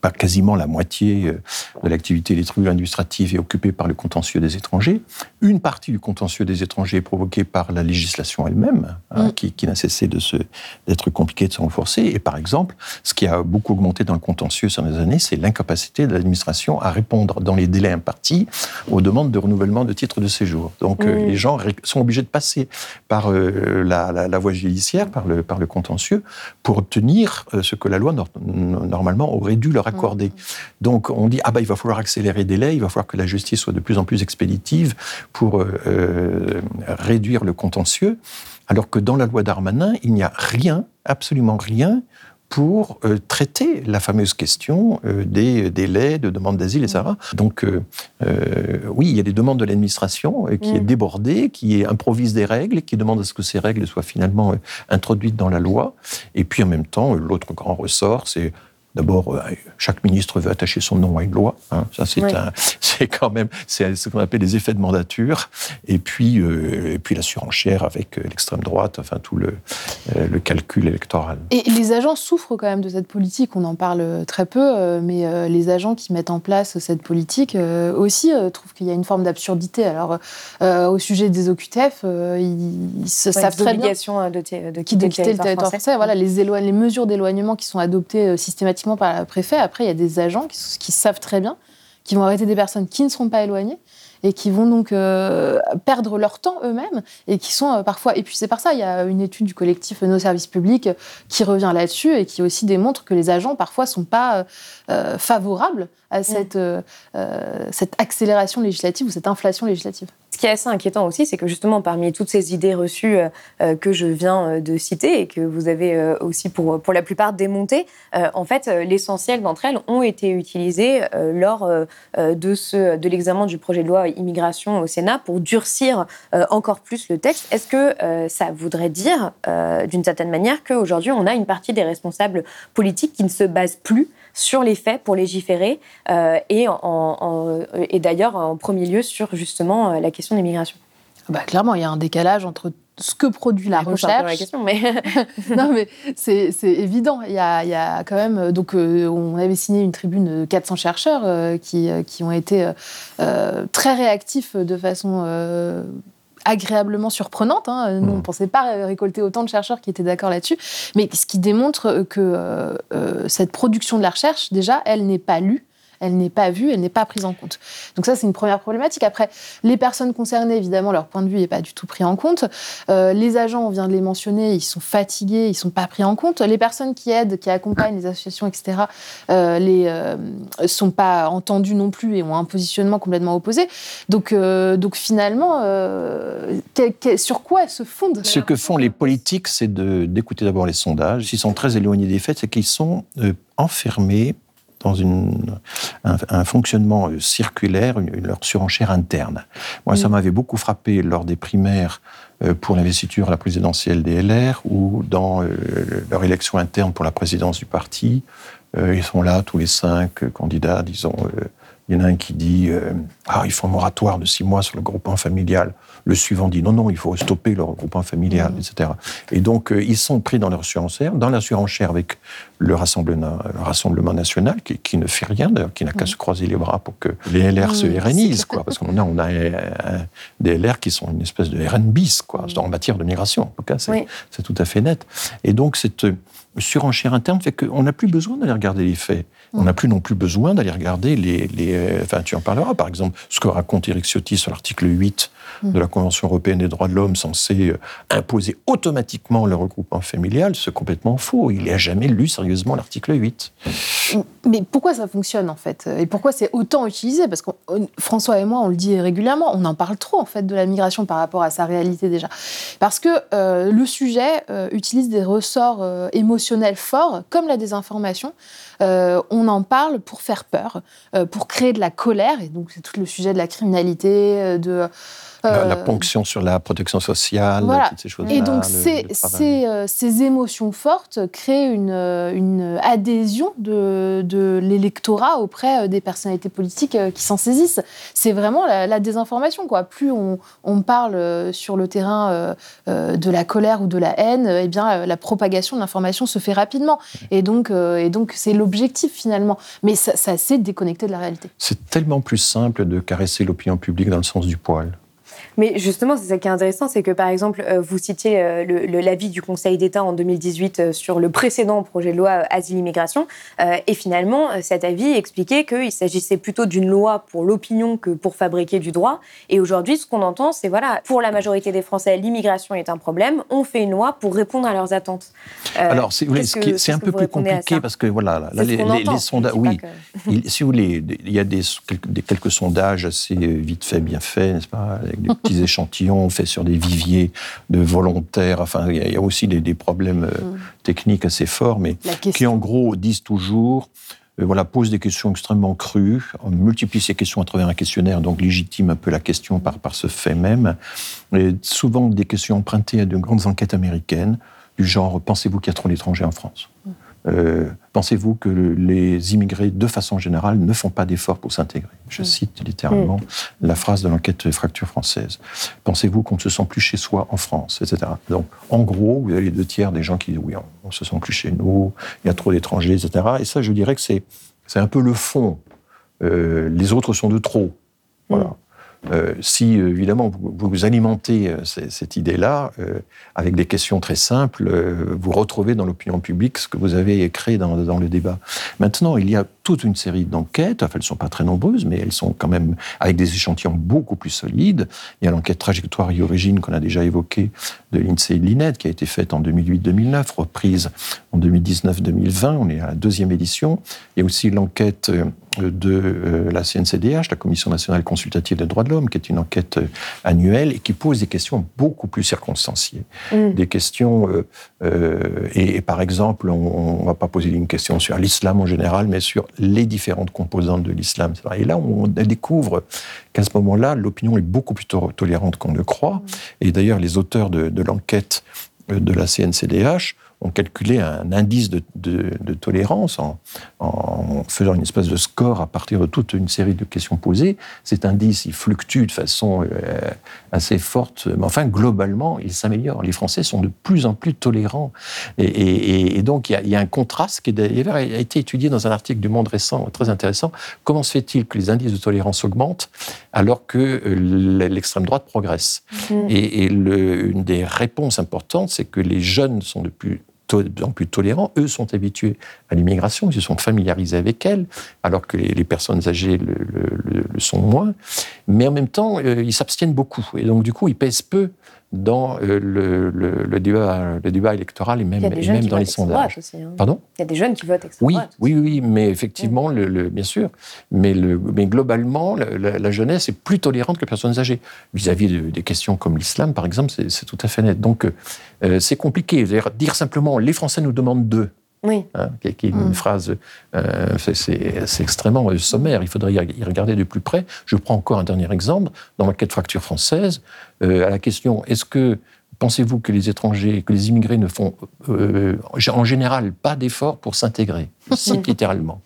pas quasiment la moitié euh, de l'activité des tribunaux administratifs est occupée par le contentieux des étrangers. Une partie du contentieux des étrangers est provoquée par la législation elle-même, hein, mm. qui, n'a cessé d'être compliquée, de se renforcer. Et par exemple, ce qui a beaucoup augmenté dans le contentieux ces dernières années, c'est l'incapacité de l'administration à répondre dans les délais impartis aux demandes de renouvellement de titres de séjour. Donc euh, mm. les gens sont obligés de passer par la, la, voie judiciaire, par le, par le contentieux, pour obtenir ce que la loi normalement aurait dû leur accorder. Mmh. Donc on dit ah bah il va falloir accélérer les délais, il va falloir que la justice soit de plus en plus expéditive pour euh, euh, réduire le contentieux, alors que dans la loi d'Armanin il n'y a rien, absolument rien pour traiter la fameuse question des délais de demande d'asile, etc. Mmh. Donc, oui, il y a des demandes de l'administration qui est mmh. débordée, qui improvise des règles, qui demande à ce que ces règles soient finalement introduites dans la loi. Et puis, en même temps, l'autre grand ressort, c'est D'abord, euh, chaque ministre veut attacher son nom à une loi. Hein. Ça, c'est quand même, c'est ce qu'on appelle les effets de mandature. Et puis, euh, et puis la surenchère avec euh, l'extrême droite, enfin tout le, le, calcul électoral. Et les agents souffrent quand même de cette politique. On en parle très peu, mais les agents qui mettent en place cette politique aussi trouvent qu'il y a une forme d'absurdité. Alors, au sujet des OQTF, ils, se savent très bien de, de, de, quitter, le territoire français. Voilà, les, les mesures d'éloignement qui sont adoptées systématiquement par le préfet. Après, il y a des agents qui, savent très bien, qui vont arrêter des personnes qui ne seront pas éloignées et qui vont donc euh, perdre leur temps eux-mêmes et qui sont euh, parfois épuisés par ça. Il y a une étude du collectif Nos services publics qui revient là-dessus et qui aussi démontre que les agents parfois sont pas euh, favorables à mm. cette, cette accélération législative ou cette inflation législative. Ce qui est assez inquiétant aussi, c'est que justement, parmi toutes ces idées reçues euh, euh, que je viens euh, de citer et que vous avez aussi pour, pour la plupart démontées, en fait, l'essentiel d'entre elles ont été utilisées lors de, ce, de l'examen du projet de loi immigration au Sénat pour durcir encore plus le texte. Est-ce que ça voudrait dire, d'une certaine manière, qu'aujourd'hui, on a une partie des responsables politiques qui ne se basent plus sur les faits pour légiférer euh, et, en, et d'ailleurs en premier lieu sur justement euh, la question des migrations. Bah, clairement, il y a un décalage entre ce que produit la recherche. La question, mais non, mais c'est évident. Il y, a, il y, a, quand même. Donc, euh, on avait signé une tribune de 400 chercheurs qui, qui, ont été très réactifs de façon agréablement surprenante. Hein. Nous, on ne mmh. pensait pas récolter autant de chercheurs qui étaient d'accord là-dessus. Mais ce qui démontre que euh, euh, cette production de la recherche, déjà, elle n'est pas lue elle n'est pas vue, elle n'est pas prise en compte. Donc ça, c'est une première problématique. Après, les personnes concernées, évidemment, leur point de vue n'est pas du tout pris en compte. Euh, les agents, on vient de les mentionner, ils sont fatigués, ils sont pas pris en compte. Les personnes qui aident, qui accompagnent les associations, etc., euh, les euh, sont pas entendues non plus et ont un positionnement complètement opposé. Donc, euh, donc finalement, sur quoi elles se fondent? Ce que font les politiques, c'est d'écouter d'abord les sondages. Ils sont très éloignés des faits, c'est qu'ils sont enfermés dans une, un, fonctionnement euh, circulaire, une, leur surenchère interne. Moi, ça mm. m'avait beaucoup frappé lors des primaires euh, pour l'investiture à la présidentielle des LR ou dans euh, leur élection interne pour la présidence du parti. Ils sont là, tous les cinq candidats, disons. Il y en a un qui dit Ah, il faut un moratoire de six mois sur le groupement familial. Le suivant dit non, non, il faut stopper le regroupement familial, mmh. etc. Et donc, euh, ils sont pris dans leur surenchère, dans la surenchère avec le Rassemblement, le Rassemblement national, qui, ne fait rien, d'ailleurs, qui n'a qu'à mmh. se croiser les bras pour que les LR se RNisent, quoi. Parce qu'on a, on a des LR qui sont une espèce de RN bis, quoi, en matière de migration. En tout cas, c'est tout à fait net. Et donc, cette surenchère interne fait qu'on n'a plus besoin d'aller regarder les faits. On n'a plus non plus besoin d'aller regarder les, les, Enfin, tu en parleras, par exemple, ce que raconte Eric Ciotti sur l'article 8 de la Convention européenne des droits de l'homme, censé euh, imposer automatiquement le regroupement familial, c'est complètement faux. Il n'a jamais lu sérieusement l'article 8. Mais pourquoi ça fonctionne, en fait? Et pourquoi c'est autant utilisé? Parce que François et moi, on le dit régulièrement, on en parle trop, en fait, de la migration par rapport à sa réalité déjà. Parce que euh, le sujet euh, utilise des ressorts émotionnels forts, comme la désinformation, euh, on en parle pour faire peur, euh, pour créer de la colère, et donc c'est tout le sujet de la criminalité, euh, de la, euh, ponction sur la protection sociale, toutes ces choses-là. Et donc, ces, ces, ces, émotions fortes créent une, une adhésion de, de l'électorat auprès des personnalités politiques qui s'en saisissent. C'est vraiment la, désinformation, quoi. Plus on, on, parle sur le terrain de la colère ou de la haine, eh bien, la propagation de l'information se fait rapidement. Et donc, et donc c'est l'objectif, finalement. Mais ça, ça s'est déconnecté de la réalité. C'est tellement plus simple de caresser l'opinion publique dans le sens du poil. Mais justement, c'est ça qui est intéressant, c'est que par exemple, euh, vous citiez euh, l'avis du Conseil d'État en 2018 euh, sur le précédent projet de loi Asile-Immigration, et finalement, cet avis expliquait qu'il s'agissait plutôt d'une loi pour l'opinion que pour fabriquer du droit. Et aujourd'hui, ce qu'on entend, c'est voilà, pour la majorité des Français, l'immigration est un problème. On fait une loi pour répondre à leurs attentes. Alors, c'est un peu plus compliqué parce que voilà, les, sondages, oui, si vous voulez, il y a des, quelques sondages assez vite faits, bien faits, n'est-ce pas, avec des petits échantillons faits sur des viviers de volontaires. Enfin, il y, a aussi des, problèmes euh, mm. techniques assez forts, mais qui en gros disent toujours euh, voilà, posent des questions extrêmement crues, on multiplie ces questions à travers un questionnaire, donc légitime un peu la question par, par ce fait même. Et souvent des questions empruntées à de grandes enquêtes américaines, du genre pensez-vous qu'il y a trop d'étrangers en France? Mm. Euh, pensez-vous que les immigrés, de façon générale, ne font pas d'efforts pour s'intégrer? Je cite littéralement mm. la phrase de l'enquête Fracture française. Pensez-vous qu'on ne se sent plus chez soi en France, etc. Donc, en gros, vous avez les deux tiers des gens qui disent oui, on ne se sent plus chez nous, il y a trop d'étrangers, etc. Et ça, je dirais que c'est un peu le fond. Euh, les autres sont de trop. Voilà. Mm. Euh, si évidemment vous, vous alimentez euh, cette idée-là euh, avec des questions très simples, vous retrouvez dans l'opinion publique ce que vous avez créé dans, le débat. Maintenant, il y a toute une série d'enquêtes, enfin elles ne sont pas très nombreuses, mais elles sont quand même avec des échantillons beaucoup plus solides. Il y a l'enquête trajectoire et origine qu'on a déjà évoquée de l'INSEE Linette qui a été faite en 2008-2009, reprise en 2019-2020, on est à la deuxième édition. Il y a aussi l'enquête de euh, la CNCDH, la Commission nationale consultative des droits de l'homme, qui est une enquête euh, annuelle et qui pose des questions beaucoup plus circonstanciées. Mm. Des questions, euh, et, par exemple, on ne va pas poser une question sur l'islam en général, mais sur les différentes composantes de l'islam. Et là, on découvre qu'à ce moment-là, l'opinion est beaucoup plus tolérante qu'on ne croit. Mm. Et d'ailleurs, les auteurs de, de l'enquête de la CNCDH ont calculé un indice de, tolérance en, faisant une espèce de score à partir de toute une série de questions posées. Cet indice, il fluctue de façon euh, assez forte, mais enfin, globalement, il s'améliore. Les Français sont de plus en plus tolérants. Et, donc, il y, a, un contraste qui a été étudié dans un article du Monde récent, très intéressant. Comment se fait-il que les indices de tolérance augmentent alors que euh, l'extrême droite progresse? Mmh. Et, une des réponses importantes, c'est que les jeunes sont de plus de plus en plus tolérants. Eux sont habitués à l'immigration, ils se sont familiarisés avec elle, alors que les, personnes âgées le, sont moins. Mais en même temps, euh, ils s'abstiennent beaucoup. Et donc, du coup, ils pèsent peu dans euh, le, le, débat, le débat électoral et même, même dans les sondages. Aussi, hein. Pardon? Il y a des jeunes qui votent extrême oui, Oui, oui, mais effectivement, le, bien sûr. Mais, mais globalement, la, jeunesse est plus tolérante que les personnes âgées. Vis-à-vis des questions comme l'islam, par exemple, c'est tout à fait net. Donc, euh, c'est compliqué. Dire simplement, les Français nous demandent d'eux. Oui. Hein, qui est une mm. phrase, euh, c'est extrêmement sommaire, il faudrait y regarder de plus près. Je prends encore un dernier exemple. Dans la quête fracture française, euh, à la question est-ce que pensez-vous que les étrangers, que les immigrés ne font euh, en général pas d'efforts pour s'intégrer, littéralement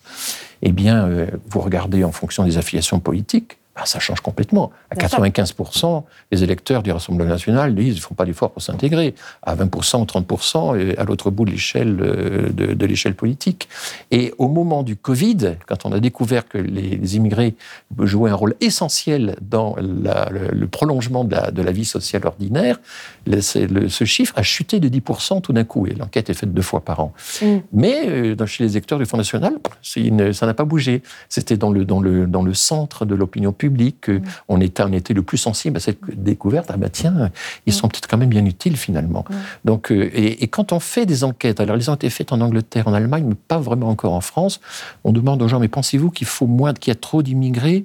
Eh bien, vous regardez en fonction des affiliations politiques, bah, ça change complètement. À 95%, les électeurs du Rassemblement national disent qu'ils ne font pas d'efforts pour s'intégrer. À 20% ou 30%, et à l'autre bout de l'échelle euh, de, l'échelle politique. Et au moment du Covid, quand on a découvert que les, immigrés jouaient un rôle essentiel dans le, prolongement de la, vie sociale ordinaire, ce chiffre a chuté de 10% tout d'un coup. Et l'enquête est faite deux fois par an. Mm. Mais euh, chez les électeurs du Front National, ça n'a pas bougé. C'était dans le, dans, le, dans le centre de l'opinion publique public, mm. on, était, on était le plus sensible à cette découverte. Ah bah tiens, ils mm. sont peut-être quand même bien utiles finalement. Mm. Donc, euh, et, quand on fait des enquêtes, alors elles ont été faites en Angleterre, en Allemagne, mais pas vraiment encore en France, on demande aux gens, mais pensez-vous qu'il faut moins, qu'il y a trop d'immigrés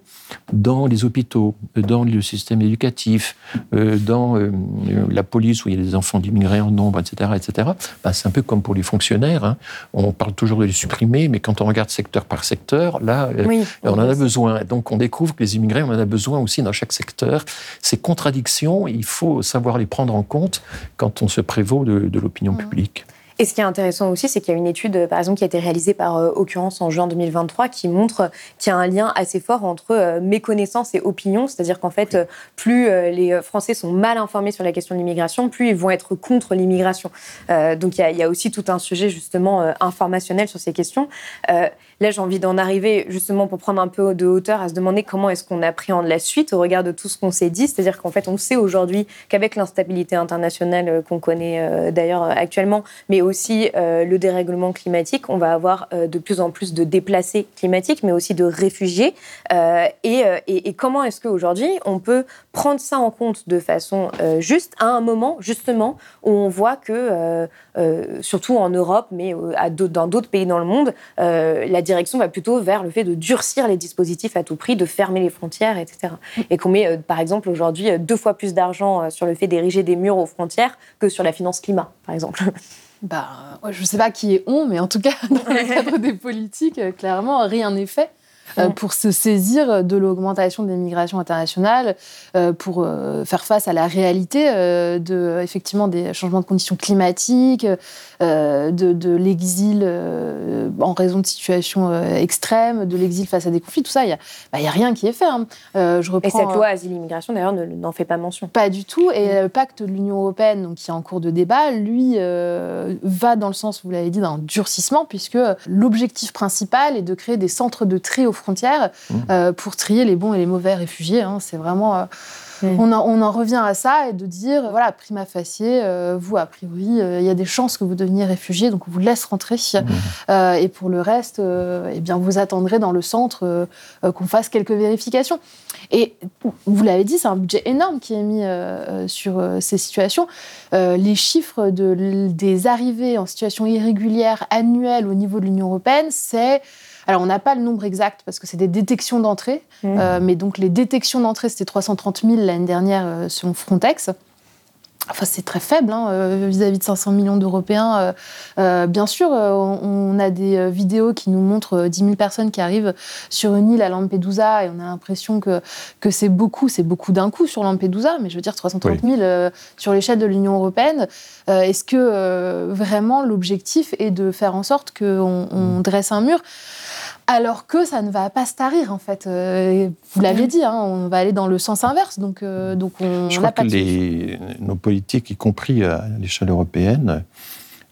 dans les hôpitaux, dans le système éducatif, euh, dans euh, la police où il y a des enfants d'immigrés en nombre, etc., etc. Bah, c'est un peu comme pour les fonctionnaires. Hein. On parle toujours de les supprimer, mais quand on regarde secteur par secteur, là, on en a besoin. Donc on découvre que les immigrés on en a besoin aussi dans chaque secteur. Ces contradictions, il faut savoir les prendre en compte quand on se prévaut de, l'opinion mmh. publique. Et ce qui est intéressant aussi, c'est qu'il y a une étude, par exemple, qui a été réalisée par euh, Occurrence en juin 2023, qui montre qu'il y a un lien assez fort entre euh, méconnaissance et opinion. C'est-à-dire qu'en fait, euh, plus les Français sont mal informés sur la question de l'immigration, plus ils vont être contre l'immigration. donc il y, a aussi tout un sujet justement informationnel sur ces questions. Là, j'ai envie d'en arriver justement pour prendre un peu de hauteur à se demander comment est-ce qu'on appréhende la suite au regard de tout ce qu'on s'est dit. C'est-à-dire qu'en fait, on sait aujourd'hui qu'avec l'instabilité internationale euh, qu'on connaît euh, d'ailleurs actuellement, mais aussi euh, le dérèglement climatique, on va avoir de plus en plus de déplacés climatiques, mais aussi de réfugiés. Et, et, comment est-ce qu'aujourd'hui, on peut prendre ça en compte de façon juste à un moment, justement, où on voit que, surtout en Europe, mais dans d'autres pays dans le monde, la direction va plutôt vers le fait de durcir les dispositifs à tout prix, de fermer les frontières, etc. Et qu'on met, euh, par exemple, aujourd'hui euh, deux fois plus d'argent euh, sur le fait d'ériger des murs aux frontières que sur la finance climat, par exemple. Bah, je ne sais pas qui est on, mais en tout cas, dans le cadre des politiques, clairement, rien n'est fait. Euh, pour se saisir de l'augmentation des migrations internationales, euh, pour euh, faire face à la réalité de, effectivement, des changements de conditions climatiques, de, l'exil en raison de situations extrêmes, de l'exil face à des conflits, tout ça, il n'y a, bah, a, rien qui est fait. Hein. je reprends, et cette loi asile-immigration, d'ailleurs, n'en fait pas mention. Pas du tout. Et le pacte de l'Union européenne, donc, qui est en cours de débat, lui, va dans le sens, vous l'avez dit, d'un durcissement, puisque l'objectif principal est de créer des centres de tri aux frontières mmh. euh, pour trier les bons et les mauvais réfugiés. Hein. C'est vraiment. Euh, mmh. On, en, revient à ça et de dire voilà, prima facie, euh, vous, a priori, il y a des chances que vous deveniez réfugié, donc on vous laisse rentrer. Mmh. et pour le reste, eh bien, vous attendrez dans le centre qu'on fasse quelques vérifications. Et vous l'avez dit, c'est un budget énorme qui est mis sur ces situations. les chiffres de, des arrivées en situation irrégulière annuelles au niveau de l'Union européenne, c'est alors, on n'a pas le nombre exact parce que c'est des détections d'entrée, mmh. euh, mais donc les détections d'entrée, c'était 330 000 l'année dernière euh, selon Frontex. Enfin, c'est très faible hein, euh, vis-à-vis de 500 millions d'Européens. bien sûr, on, a des vidéos qui nous montrent 10 000 personnes qui arrivent sur une île à Lampedusa et on a l'impression que, que c'est beaucoup, c'est beaucoup d'un coup sur Lampedusa, mais je veux dire 330 000 sur l'échelle de l'Union européenne. Est-ce que vraiment l'objectif est de faire en sorte qu'on on dresse un mur? Alors que ça ne va pas se tarir en fait. Euh, vous l'avez dit, hein, on va aller dans le sens inverse, donc, euh, donc on Je crois que les, nos politiques, y compris à l'échelle européenne,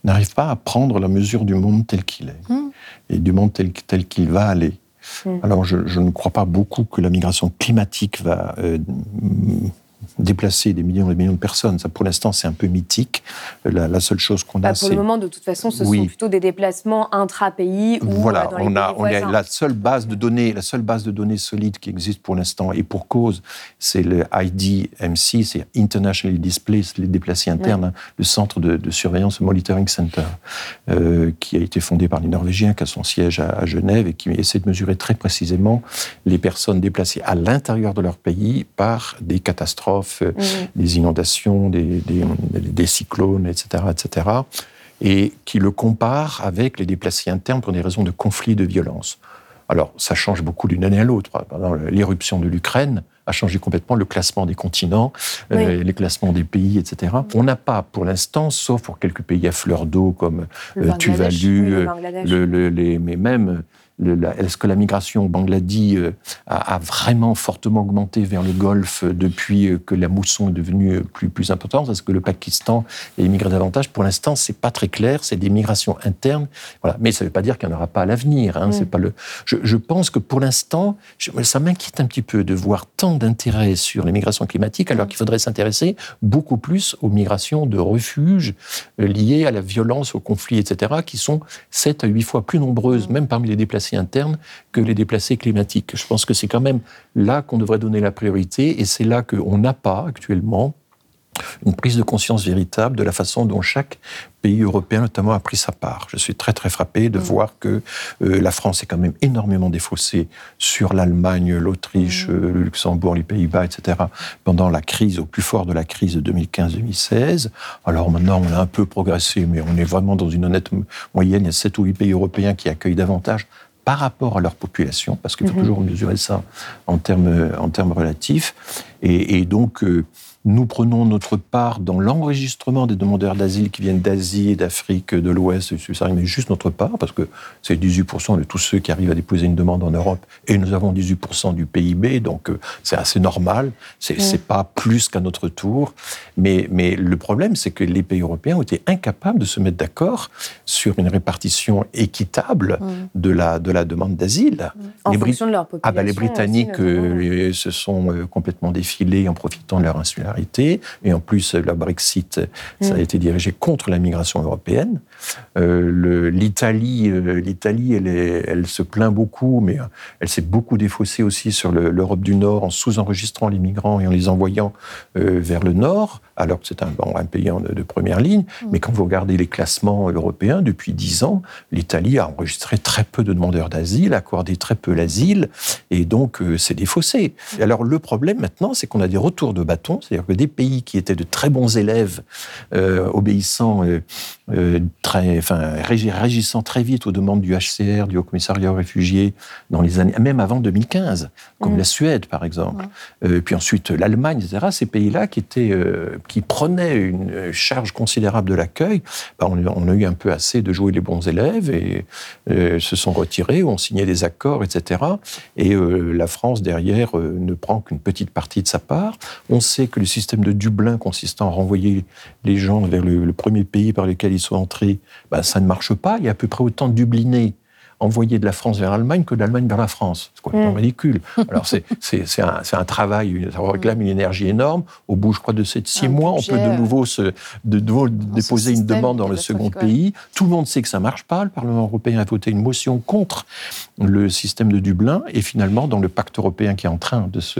n'arrivent pas à prendre la mesure du monde tel qu'il est hmm. et du monde tel, tel qu'il va aller. Hmm. Alors je, ne crois pas beaucoup que la migration climatique va euh, déplacer des millions et des millions de personnes. Ça, pour l'instant, c'est un peu mythique. La, seule chose qu'on a, c'est... Pour le moment, de toute façon, ce sont plutôt des déplacements intra-pays. Voilà, dans les on, a, on a la seule base de données, la seule base de données solide qui existe pour l'instant, et pour cause, c'est le IDMC, c'est Internationally Displaced, les déplacés internes, hein, le centre de, surveillance Monitoring Center, euh, qui a été fondé par les Norvégiens, qui a son siège à, Genève et qui essaie de mesurer très précisément les personnes déplacées à l'intérieur de leur pays par des catastrophes euh, des inondations, des, des, cyclones, etc., etc., et qui le compare avec les déplacés internes pour des raisons de conflit, de violence. Alors, ça change beaucoup d'une année à l'autre. L'éruption de l'Ukraine a changé complètement le classement des continents, euh, les classements des pays, etc. On n'a pas, pour l'instant, sauf pour quelques pays à fleur d'eau comme euh, Tuvalu, le, les, mais même est-ce que la migration au Bangladesh euh, a, vraiment fortement augmenté vers le Golfe depuis que la mousson est devenue plus, plus importante? Est-ce que le Pakistan a immigré davantage? Pour l'instant, c'est pas très clair. C'est des migrations internes. Voilà. Mais ça ne veut pas dire qu'il n'y en aura pas à l'avenir. Hein. C'est pas le. Je, je, pense que pour l'instant, ça m'inquiète un petit peu de voir tant d'intérêt sur les migrations climatiques, alors qu'il faudrait s'intéresser beaucoup plus aux migrations de refuge euh, liées à la violence, au conflit, etc., qui sont 7 à 8 fois plus nombreuses, même parmi les déplacés internes, que les déplacés climatiques. Je pense que c'est quand même là qu'on devrait donner la priorité, et c'est là qu'on n'a pas actuellement une prise de conscience véritable de la façon dont chaque pays européen notamment a pris sa part. Je suis très très frappé de mm. voir que euh, la France est quand même énormément défaussée sur l'Allemagne, l'Autriche, mm. euh, le Luxembourg, les Pays-Bas, etc. pendant la crise, au plus fort de la crise de 2015-2016. Alors maintenant on a un peu progressé, mais on est vraiment dans une honnête moyenne. Il y a 7 ou 8 pays européens qui accueillent davantage par rapport à leur population, parce qu'il faut mm-hmm. toujours mesurer ça en termes, en termes relatifs. Et, et donc, euh, nous prenons notre part dans l'enregistrement des demandeurs d'asile qui viennent d'Asie, d'Afrique, de l'Ouest, mais juste notre part, parce que c'est 18% de tous ceux qui arrivent à déposer une demande en Europe, et nous avons 18% du PIB, donc euh, c'est assez normal, c'est n'est pas plus qu'à notre tour. Mais, mais le problème, c'est que les pays européens ont été incapables de se mettre d'accord sur une répartition équitable de, la, de la demande d'asile. En fonction de leur population. Ah ben, les Britanniques euh, se sont euh, complètement défilés en profitant de leur insularité et en plus, la Brexit, ça a mm. été dirigé contre la migration européenne. Euh, L'Italie, euh, l'Italie, elle, elle, se plaint beaucoup, mais elle s'est beaucoup défaussée aussi sur l'Europe du Nord en sous-enregistrant les migrants et en les envoyant euh, vers le Nord, alors que c'est un, bon, un, pays de, de première ligne. Mm. Mais quand vous regardez les classements européens, depuis dix ans, l'Italie a enregistré très peu de demandeurs d'asile, accordé très peu l'asile, et donc c'est défaussé. Mm. Alors le problème maintenant, c'est qu'on a des retours de bâton, c'est-à-dire que des pays qui étaient de très bons élèves, euh, obéissant, euh, euh, très, enfin, régissant très vite aux demandes du HCR, du Haut Commissariat aux réfugiés, dans les années, même avant 2015, comme mm. la Suède par exemple, puis ensuite l'Allemagne, etc. Ces pays-là qui étaient, qui prenaient une charge considérable de l'accueil, bah, on, a eu un peu assez de jouer les bons élèves et se sont retirés, ont signé des accords, etc. Et la France derrière ne prend qu'une petite partie de sa part. On sait que le système de Dublin consistant à renvoyer les gens vers le, premier pays par lequel ils sont entrés, ben, ça ne marche pas. Il y a à peu près autant de Dublinés envoyer de la France vers l'Allemagne que de l'Allemagne vers la France. C'est complètement mm. ridicule. Alors, c'est un, un, travail, ça réclame une énergie énorme. Au bout, je crois, de ces six mois, on peut de nouveau, se, de nouveau déposer une demande dans le second pays. Tout le monde sait que ça ne marche pas. Le Parlement européen a voté une motion contre le système de Dublin. Et finalement, dans le pacte européen qui est en train de se,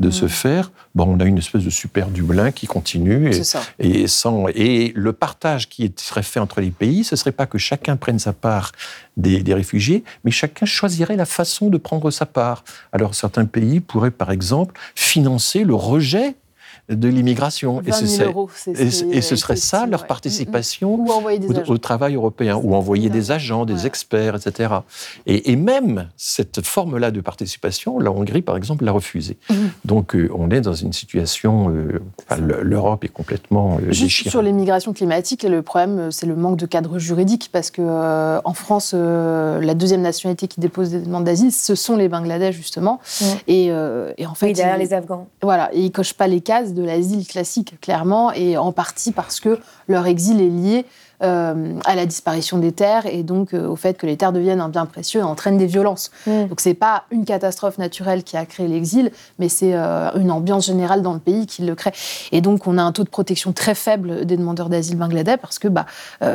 de se mm. faire, bon, on a une espèce de super Dublin qui continue. Et, et, sans, et le partage qui serait fait entre les pays, ce ne serait pas que chacun prenne sa part des, des réfugiés mais chacun choisirait la façon de prendre sa part. Alors certains pays pourraient, par exemple, financer le rejet de l'immigration. Et, ce, et, ce serait ça leur participation au, travail européen, ou envoyer des agents, des experts, etc. Et, même cette forme-là de participation, la Hongrie, par exemple, l'a refusée. Mm-hmm. Donc euh, on est dans une situation, euh, l'Europe est complètement euh, Juste sur l'immigration climatique, le problème, c'est le manque de cadre juridique, parce que en France, la deuxième nationalité qui dépose des demandes d'asile, ce sont les Bangladais, justement. Et, en fait... derrière les Afghans. Voilà, et ils cochent pas les cases de l'asile classique, clairement, et en partie parce que leur exil est lié euh, à la disparition des terres et donc euh, au fait que les terres deviennent un bien précieux et entraînent des violences. Donc Donc c'est pas une catastrophe naturelle qui a créé l'exil, mais c'est euh, une ambiance générale dans le pays qui le crée. Et donc on a un taux de protection très faible des demandeurs d'asile bangladais parce que bah,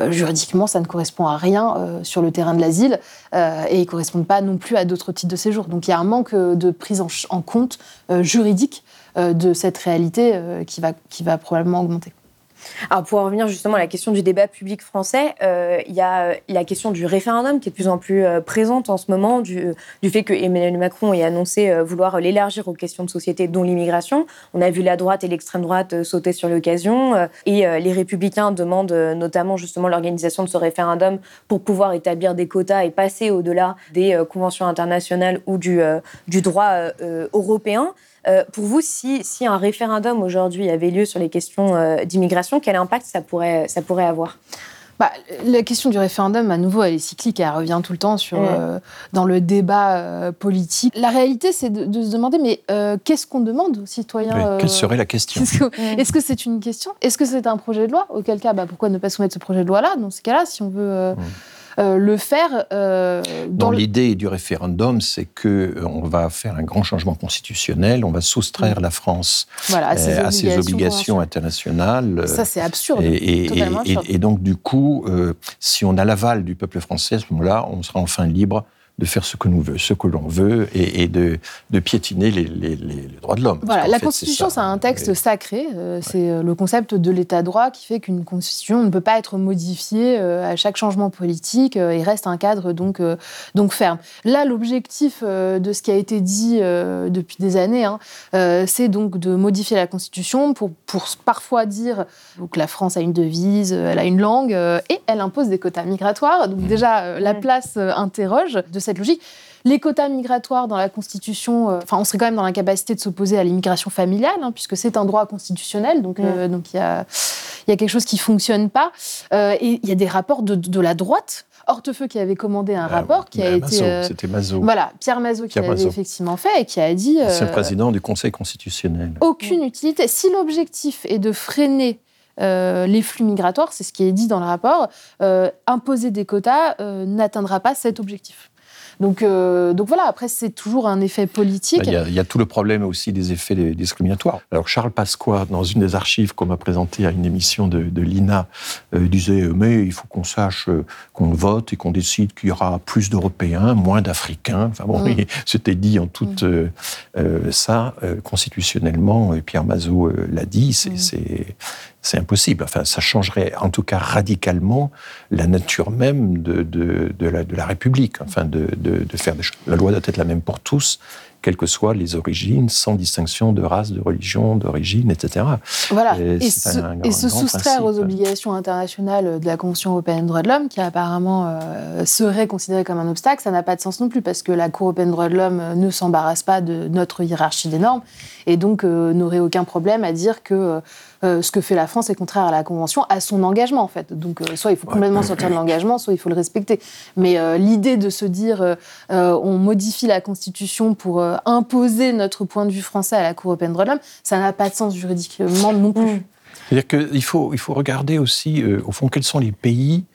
juridiquement ça ne correspond à rien sur le terrain de l'asile et ils correspondent pas non plus à d'autres types de séjour. Donc il y a un manque de prise en compte juridique de cette réalité euh, qui, va, qui va probablement augmenter. Alors pour en revenir justement à la question du débat public français, euh, il y a la question du référendum qui est de plus en plus présente en ce moment, du, du fait que Emmanuel Macron ait annoncé vouloir l'élargir aux questions de société, dont l'immigration. On a vu la droite et l'extrême droite sauter sur l'occasion, et les républicains demandent notamment justement l'organisation de ce référendum pour pouvoir établir des quotas et passer au-delà des conventions internationales ou du, du droit européen. Euh, pour vous, si, un référendum aujourd'hui avait lieu sur les questions euh, d'immigration, quel impact ça pourrait, ça pourrait avoir? Bah, la question du référendum, à nouveau, elle est cyclique, elle revient tout le temps sur, Ouais. euh, dans le débat euh, politique. La réalité, c'est de, de se demander, mais euh, qu'est-ce qu'on demande aux citoyens euh, Quelle serait la question Est-ce que c'est une question? Est-ce que c'est un projet de loi? Auquel cas, bah, pourquoi ne pas soumettre ce projet de loi-là? Dans ce cas-là, si on veut euh, euh, le faire euh, dans le- l'idée du référendum, c'est que euh, on va faire un grand changement constitutionnel, on va soustraire la France Voilà, à ses à ses obligations internationales. Ça, c'est absurde. Et, absurde. et donc, du coup, si on a l'aval du peuple français, à ce moment-là, on sera enfin libre de faire ce que nous veut, ce que l'on veut, et, et de, de piétiner les, les- les- les droits de l'homme. Voilà, la fait, Constitution, c'est un texte sacré. euh, c'est euh, le concept de l'état de droit qui fait qu'une Constitution ne peut pas être modifiée euh, à chaque changement politique euh, et reste un cadre donc, euh, donc ferme. Là, l'objectif euh, de ce qui a été dit euh, depuis des années, hein, euh, c'est donc de modifier la Constitution pour, pour parfois dire que la France a une devise, elle a une langue euh, et elle impose des quotas migratoires. Donc déjà, euh, la place euh, interroge de cette logique. Les quotas migratoires dans la Constitution, euh, enfin, on serait quand même dans l'incapacité de s'opposer à l'immigration familiale, hein, puisque c'est un droit constitutionnel, donc euh, donc il y a, il y a quelque chose qui fonctionne pas. Euh, et il y a des rapports de, de la droite. Hortefeux qui avait commandé un rapport qui a été. C'était Mazot. Voilà, Pierre Mazot qui l'avait effectivement fait et qui a dit. C'est le président du Conseil constitutionnel. aucune utilité. Si l'objectif est de freiner euh, les flux migratoires, c'est ce qui est dit dans le rapport, euh, imposer des quotas euh, n'atteindra pas cet objectif. Donc, euh, donc voilà, après, c'est toujours un effet politique. Bah, Il y, a, il y a tout le problème aussi des effets discriminatoires. Alors Charles Pasqua, dans une des archives qu'on m'a présentée à une émission de, de l'INA, euh, disait euh, mais il faut qu'on sache euh, qu'on vote et qu'on décide qu'il y aura plus d'Européens, moins d'Africains. Enfin bon, Mm. il- c'était dit en toute euh, euh, ça constitutionnellement. Et Pierre Mazot l'a dit, c'est c'est- c'est impossible. Enfin, ça changerait en tout cas radicalement la nature même de, de, de la, de la République. Enfin, de, faire des choses. La loi doit être la même pour tous, quelles que soient les origines, sans distinction de race, de religion, d'origine, etc. Voilà, Et et, se, un- et un se soustraire aux obligations internationales de la Convention européenne des droits de l'homme, qui apparemment euh, serait considérée comme un obstacle, ça n'a pas de sens non plus, parce que la Cour européenne des droits de l'homme euh, ne s'embarrasse pas de notre hiérarchie des normes, et donc euh, n'aurait aucun problème à dire que euh, ce que fait la France est contraire à la Convention, à son engagement en fait. Donc euh, soit il faut complètement sortir de l'engagement, soit il faut le respecter. Mais euh, l'idée de se dire euh, euh, on modifie la Constitution pour euh, imposer notre point de vue français à la Cour européenne des droits de l'homme, ça n'a pas de sens juridiquement non plus. C'est-à-dire qu'il faut, il faut regarder aussi, euh, au fond, quels sont les pays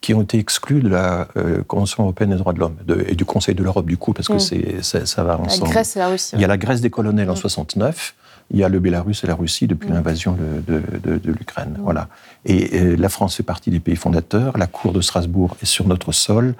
qui ont été exclus de la euh, Convention européenne des droits de l'homme de- et du Conseil de l'Europe, du coup, parce que Mm. c'est, ça, ça va La ensemble. Grèce et la Russie. Il y a la Grèce des colonels en 69, il y a le Bélarus et la Russie depuis l'invasion de, de- de- de l'Ukraine. Voilà. Et euh, la France fait partie des pays fondateurs, la Cour de Strasbourg est sur notre sol.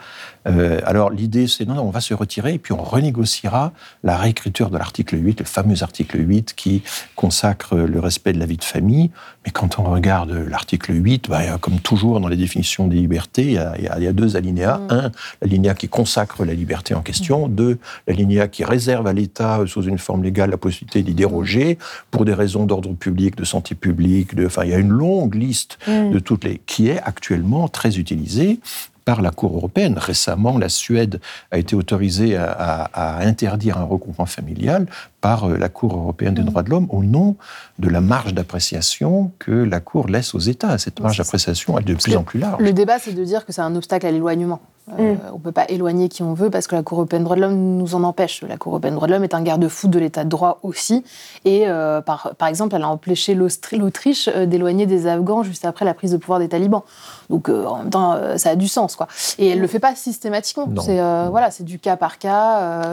Euh, alors l'idée, c'est non, non, on va se retirer et puis on renégociera la réécriture de l'article 8, le fameux article 8 qui consacre le respect de la vie de famille. Mais quand on regarde l'article 8, bah, comme toujours dans les définitions des libertés, il y a, il y a- il y a deux alinéas. Un, l'alinéa qui consacre la liberté en question. Deux, l'alinéa qui réserve à l'État, sous une forme légale, la possibilité d'y déroger pour des raisons d'ordre public, de santé publique. De, enfin, il y a une longue liste Mm. de toutes les qui est actuellement très utilisée par la Cour européenne. Récemment, la Suède a été autorisée à, à- à interdire un regroupement familial par euh, la Cour européenne des droits de l'homme au nom de la marge d'appréciation que la Cour laisse aux États. Cette marge d'appréciation, elle est de plus en plus large. Le débat, c'est de dire que c'est un obstacle à l'éloignement. Euh, Mm. On ne peut pas éloigner qui on veut parce que la Cour européenne des droits de l'homme nous en empêche. La Cour européenne des droits de l'homme est un garde-fou de l'état de droit aussi. Et euh, par, par exemple, elle a empêché l'Autriche euh, d'éloigner des Afghans juste après la prise de pouvoir des talibans. Donc euh, en même temps, ça a du sens. quoi. Et elle ne le fait pas systématiquement. C'est voilà, c'est du cas par cas.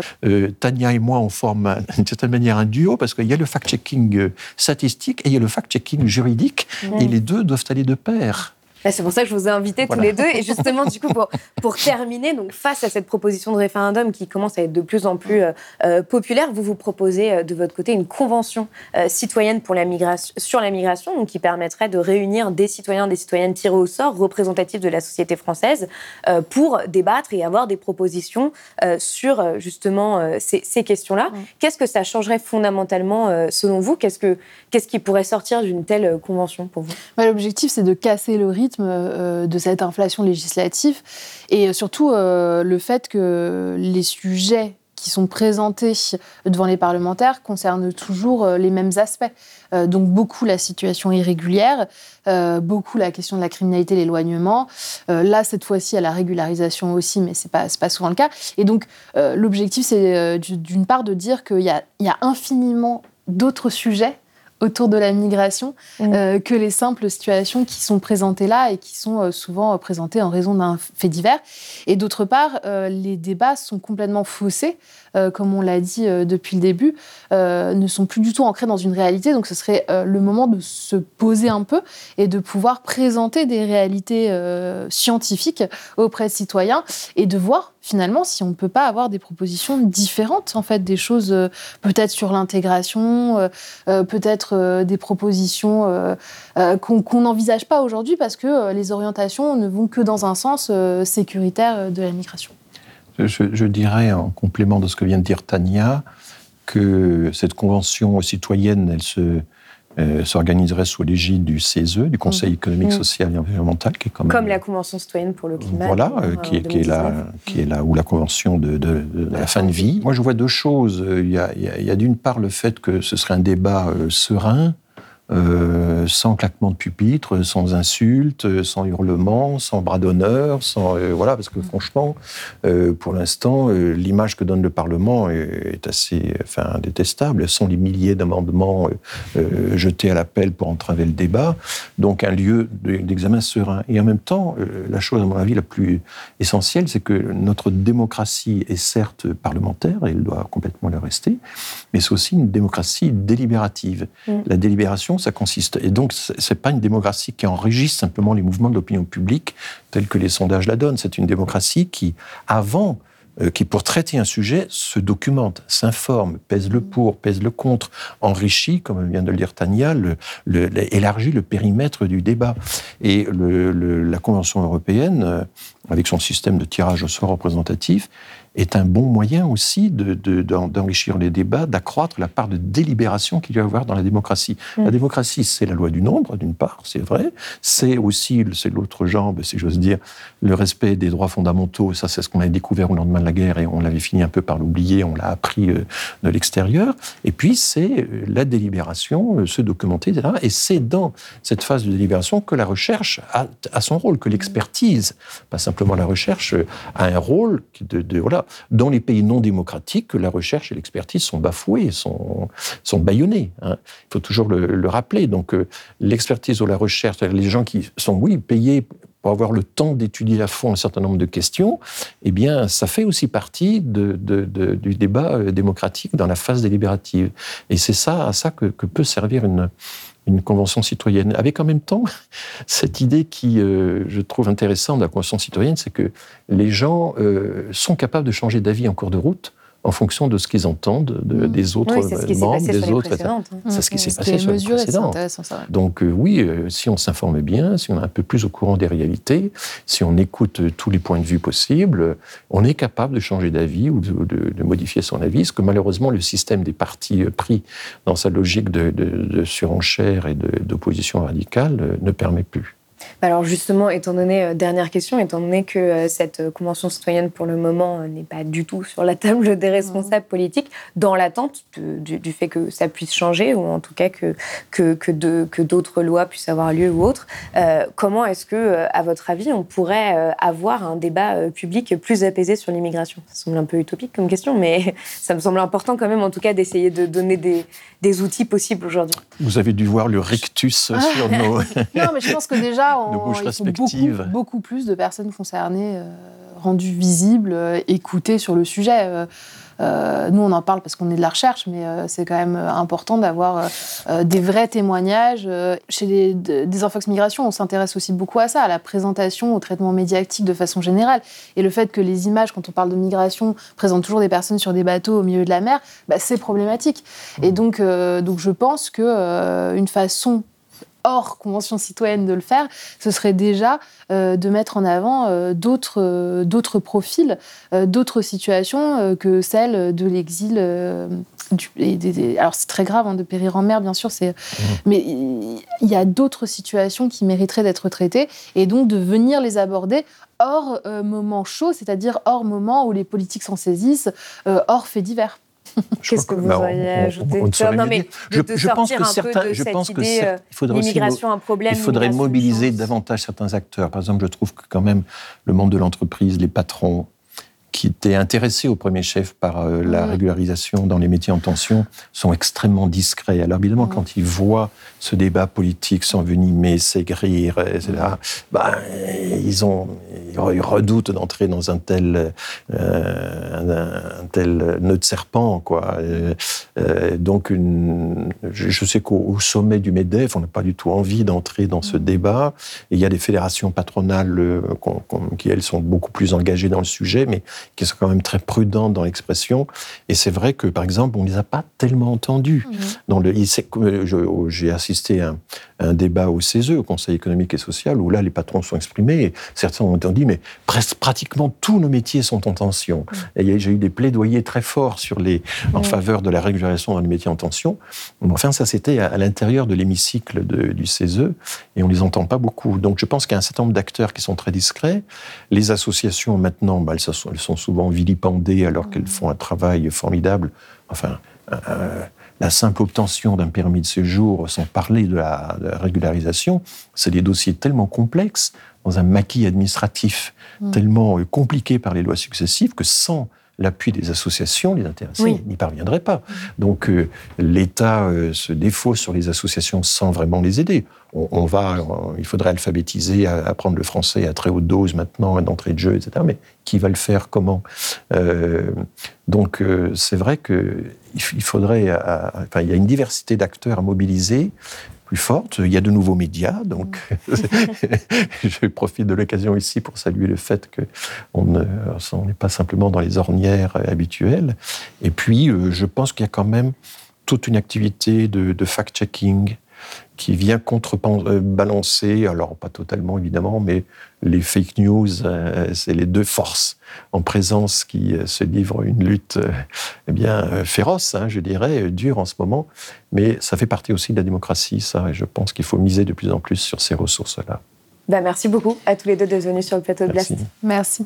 Tania et moi, on forme un- d'une certaine manière un duo parce qu'il y a le fact-checking statistique et il y a le fact-checking juridique Mm. et les deux doivent aller de pair. Bah, c'est pour ça que je vous ai invités tous les deux. Et justement, du coup, pour, pour terminer, donc face à cette proposition de référendum qui commence à être de plus en plus euh, euh, populaire, vous vous proposez euh, de votre côté une convention euh, citoyenne pour la migration, sur la migration, donc qui permettrait de réunir des citoyens, des citoyennes tirés au sort, représentatifs de la société française, euh, pour débattre et avoir des propositions euh, sur justement euh, ces, ces questions-là. Qu'est-ce que ça changerait fondamentalement euh, selon vous? Qu'est-ce que qu'est-ce qui pourrait sortir d'une telle convention pour vous? Ouais, L'objectif, c'est de casser le rythme euh, de cette inflation législative et surtout euh, le fait que les sujets qui sont présentés devant les parlementaires concernent toujours les mêmes aspects. donc beaucoup la situation irrégulière, beaucoup la question de la criminalité, l'éloignement. là, cette fois-ci, à la régularisation aussi, mais c'est pas, pas souvent le cas. Et donc, l'objectif, c'est d'une part de dire qu'il y y a infiniment d'autres sujets autour de la migration mmh. euh, que les simples situations qui sont présentées là et qui sont euh, souvent euh, présentées en raison d'un fait divers. Et d'autre part, les débats sont complètement faussés, comme on l'a dit depuis le début, ne sont plus du tout ancrés dans une réalité. Donc ce serait le moment de se poser un peu et de pouvoir présenter des réalités scientifiques auprès de citoyens et de voir finalement si on ne peut pas avoir des propositions différentes, en fait, des choses peut-être sur l'intégration, peut-être euh, des propositions euh, euh, qu'on n'envisage pas aujourd'hui parce que les orientations ne vont que dans un sens sécuritaire de la migration. Je, dirais, en complément de ce que vient de dire Tania, que cette convention citoyenne, elle se, s'organiserait sous l'égide du CESE, du Conseil mmh. économique, mmh. social et environnemental, qui est quand même... Comme la Convention citoyenne pour le climat. Voilà, qui, est, qui, est là, qui est là, ou la Convention de, de, la fin de vie. Moi, je vois deux choses. Il y a, a d'une part le fait que ce serait un débat serein, euh, sans claquement de pupitre, sans insultes, sans hurlements, sans bras d'honneur, sans euh, voilà, parce que mm. franchement, euh, pour l'instant, l'image que donne le Parlement est, assez, enfin, détestable. Ce sont les milliers d'amendements jetés à l'appel pour entraver le débat, donc un lieu d'examen serein. Et en même temps, la chose à mon avis la plus essentielle, c'est que notre démocratie est certes parlementaire, et elle doit complètement le rester, mais c'est aussi une démocratie délibérative. Mm. La délibération ça consiste. Et donc, ce n'est pas une démocratie qui enregistre simplement les mouvements de l'opinion publique tels que les sondages la donnent. C'est une démocratie qui, avant, euh, qui pour traiter un sujet se documente, s'informe, pèse le pour, pèse le contre, enrichit, comme vient de le dire Tania, le, élargit le périmètre du débat. Et la Convention européenne, euh, avec son système de tirage au sort représentatif, est un bon moyen aussi d'enrichir les débats, d'accroître la part de délibération qu'il y a à avoir dans la démocratie. La mm. démocratie, c'est la loi du nombre, d'une part, c'est vrai. C'est aussi, c'est l'autre jambe, si j'ose dire, le respect des droits fondamentaux. Ça, c'est ce qu'on a découvert au lendemain de la guerre et on l'avait fini un peu par l'oublier, on l'a appris euh, de l'extérieur. Et puis, c'est euh, la délibération, euh, se documenter, etc. Et c'est dans cette phase de délibération que la recherche a, son rôle, que l'expertise, pas simplement la recherche, a un rôle de, de voilà, dans les pays non démocratiques, la recherche et l'expertise sont bafouées, sont, sont bâillonnées. Hein. Il faut toujours le, rappeler. Donc, euh, l'expertise ou la recherche, les gens qui sont, oui, payés pour avoir le temps d'étudier à fond un certain nombre de questions, eh bien, ça fait aussi partie du débat euh, démocratique dans la phase délibérative. Et c'est ça, à ça que, peut servir une, une convention citoyenne, avec en même temps cette idée qui, euh, je trouve intéressante de la convention citoyenne, c'est que les gens euh, sont capables de changer d'avis en cours de route en fonction de ce qu'ils entendent de, mm. des autres membres, des autres. C'est ce qui s'est passé sur les précédentes. Donc euh, oui, euh, si on s'informe bien, si on est un peu plus au courant des réalités, si on écoute euh, tous les points de vue possibles, on est capable de changer d'avis ou de, de, modifier son avis, ce que malheureusement le système des partis pris dans sa logique de, surenchère et d'opposition radicale ne permet plus. Bah alors justement, étant donné, euh, dernière question, étant donné que euh, cette euh, convention citoyenne pour le moment n'est pas du tout sur la table des responsables politiques, dans l'attente du, fait que ça puisse changer, ou en tout cas que, que, que d'autres lois puissent avoir lieu ou autre, comment est-ce que, à votre avis, on pourrait avoir un débat public plus apaisé sur l'immigration? Ça semble un peu utopique comme question, mais ça me semble important quand même, en tout cas, d'essayer de donner des, des outils possibles aujourd'hui. Vous avez dû voir le rictus sur nos... non, mais je pense que déjà, beaucoup, beaucoup, plus de personnes concernées euh, rendues visibles, euh, écoutées sur le sujet. Euh, nous, on en parle parce qu'on est de la recherche, mais c'est quand même important d'avoir des vrais témoignages. chez les des Infox Migration, on s'intéresse aussi beaucoup à ça, à la présentation, au traitement médiatique de façon générale. Et le fait que les images, quand on parle de migration, présentent toujours des personnes sur des bateaux au milieu de la mer, bah, c'est problématique. Et mmh. donc, donc, je pense qu'une façon hors convention citoyenne de le faire, ce serait déjà euh, de mettre en avant euh, d'autres euh, d'autres profils, d'autres situations que celles de l'exil alors c'est très grave hein, de périr en mer, bien sûr, c'est, mmh. mais il y a d'autres situations qui mériteraient d'être traitées et donc de venir les aborder hors moment chaud, c'est-à-dire hors moment où les politiques s'en saisissent, hors faits divers. Qu'est-ce que vous auriez ajouté Non, mais je, pense que certains, je pense que il faudrait aussi, un problème, il faudrait mobiliser davantage certains acteurs. Par exemple, je trouve que quand même le monde de l'entreprise, les patrons, qui étaient intéressés au premier chef par euh, la régularisation dans les métiers en tension sont extrêmement discrets. Alors évidemment, quand ils voient ce débat politique s'envenimer, s'aigrir, etc., ben, ils, ont, ils redoutent d'entrer dans un tel, euh, un, tel nœud de serpent. Quoi. Euh, donc, une, je sais qu'au sommet du MEDEF, on n'a pas du tout envie d'entrer dans ce débat. Et il y a des fédérations patronales qui, elles, sont beaucoup plus engagées dans le sujet, mais qui sont quand même très prudentes dans l'expression. Et c'est vrai que, par exemple, on ne les a pas tellement entendus. Mmh. Dans le, j'ai assisté à un, débat au CESE, au Conseil économique et social, où là, les patrons sont exprimés. Et certains ont dit, mais presque, pratiquement tous nos métiers sont en tension. Mmh. Et j'ai eu des plaidoyers très forts sur les, en mmh. faveur de la régularisation dans les métiers en tension. Enfin, ça, c'était à, l'intérieur de l'hémicycle du CESE, et on ne les entend pas beaucoup. Donc, je pense qu'il y a un certain nombre d'acteurs qui sont très discrets. Les associations, maintenant, bah, elles, sont, sont souvent vilipendées alors qu'elles font un travail formidable. Enfin, la simple obtention d'un permis de séjour, sans parler de la, régularisation, c'est des dossiers tellement complexes, dans un maquis administratif mm. tellement euh, compliqué par les lois successives, que sans l'appui des associations, les intéressés n'y parviendraient pas. Donc euh, l'État euh, se défausse sur les associations sans vraiment les aider. On, va, il faudrait alphabétiser, apprendre le français à très haute dose maintenant, d'entrée de jeu, etc. Mais qui va le faire? Comment? Euh, Donc c'est vrai que il faudrait, enfin, il y a une diversité d'acteurs à mobiliser forte. Il y a de nouveaux médias, donc je profite de l'occasion ici pour saluer le fait qu'on n'est pas simplement dans les ornières habituelles. Et puis, euh, je pense qu'il y a quand même toute une activité de fact-checking qui vient contrebalancer, alors pas totalement évidemment, mais les fake news, euh, c'est les deux forces en présence qui euh, se livrent une lutte euh, eh bien féroce, hein, je dirais, dure en ce moment, mais ça fait partie aussi de la démocratie, ça, et je pense qu'il faut miser de plus en plus sur ces ressources-là. Bah, merci beaucoup à tous les deux d'être venus sur le plateau de Blast. Merci.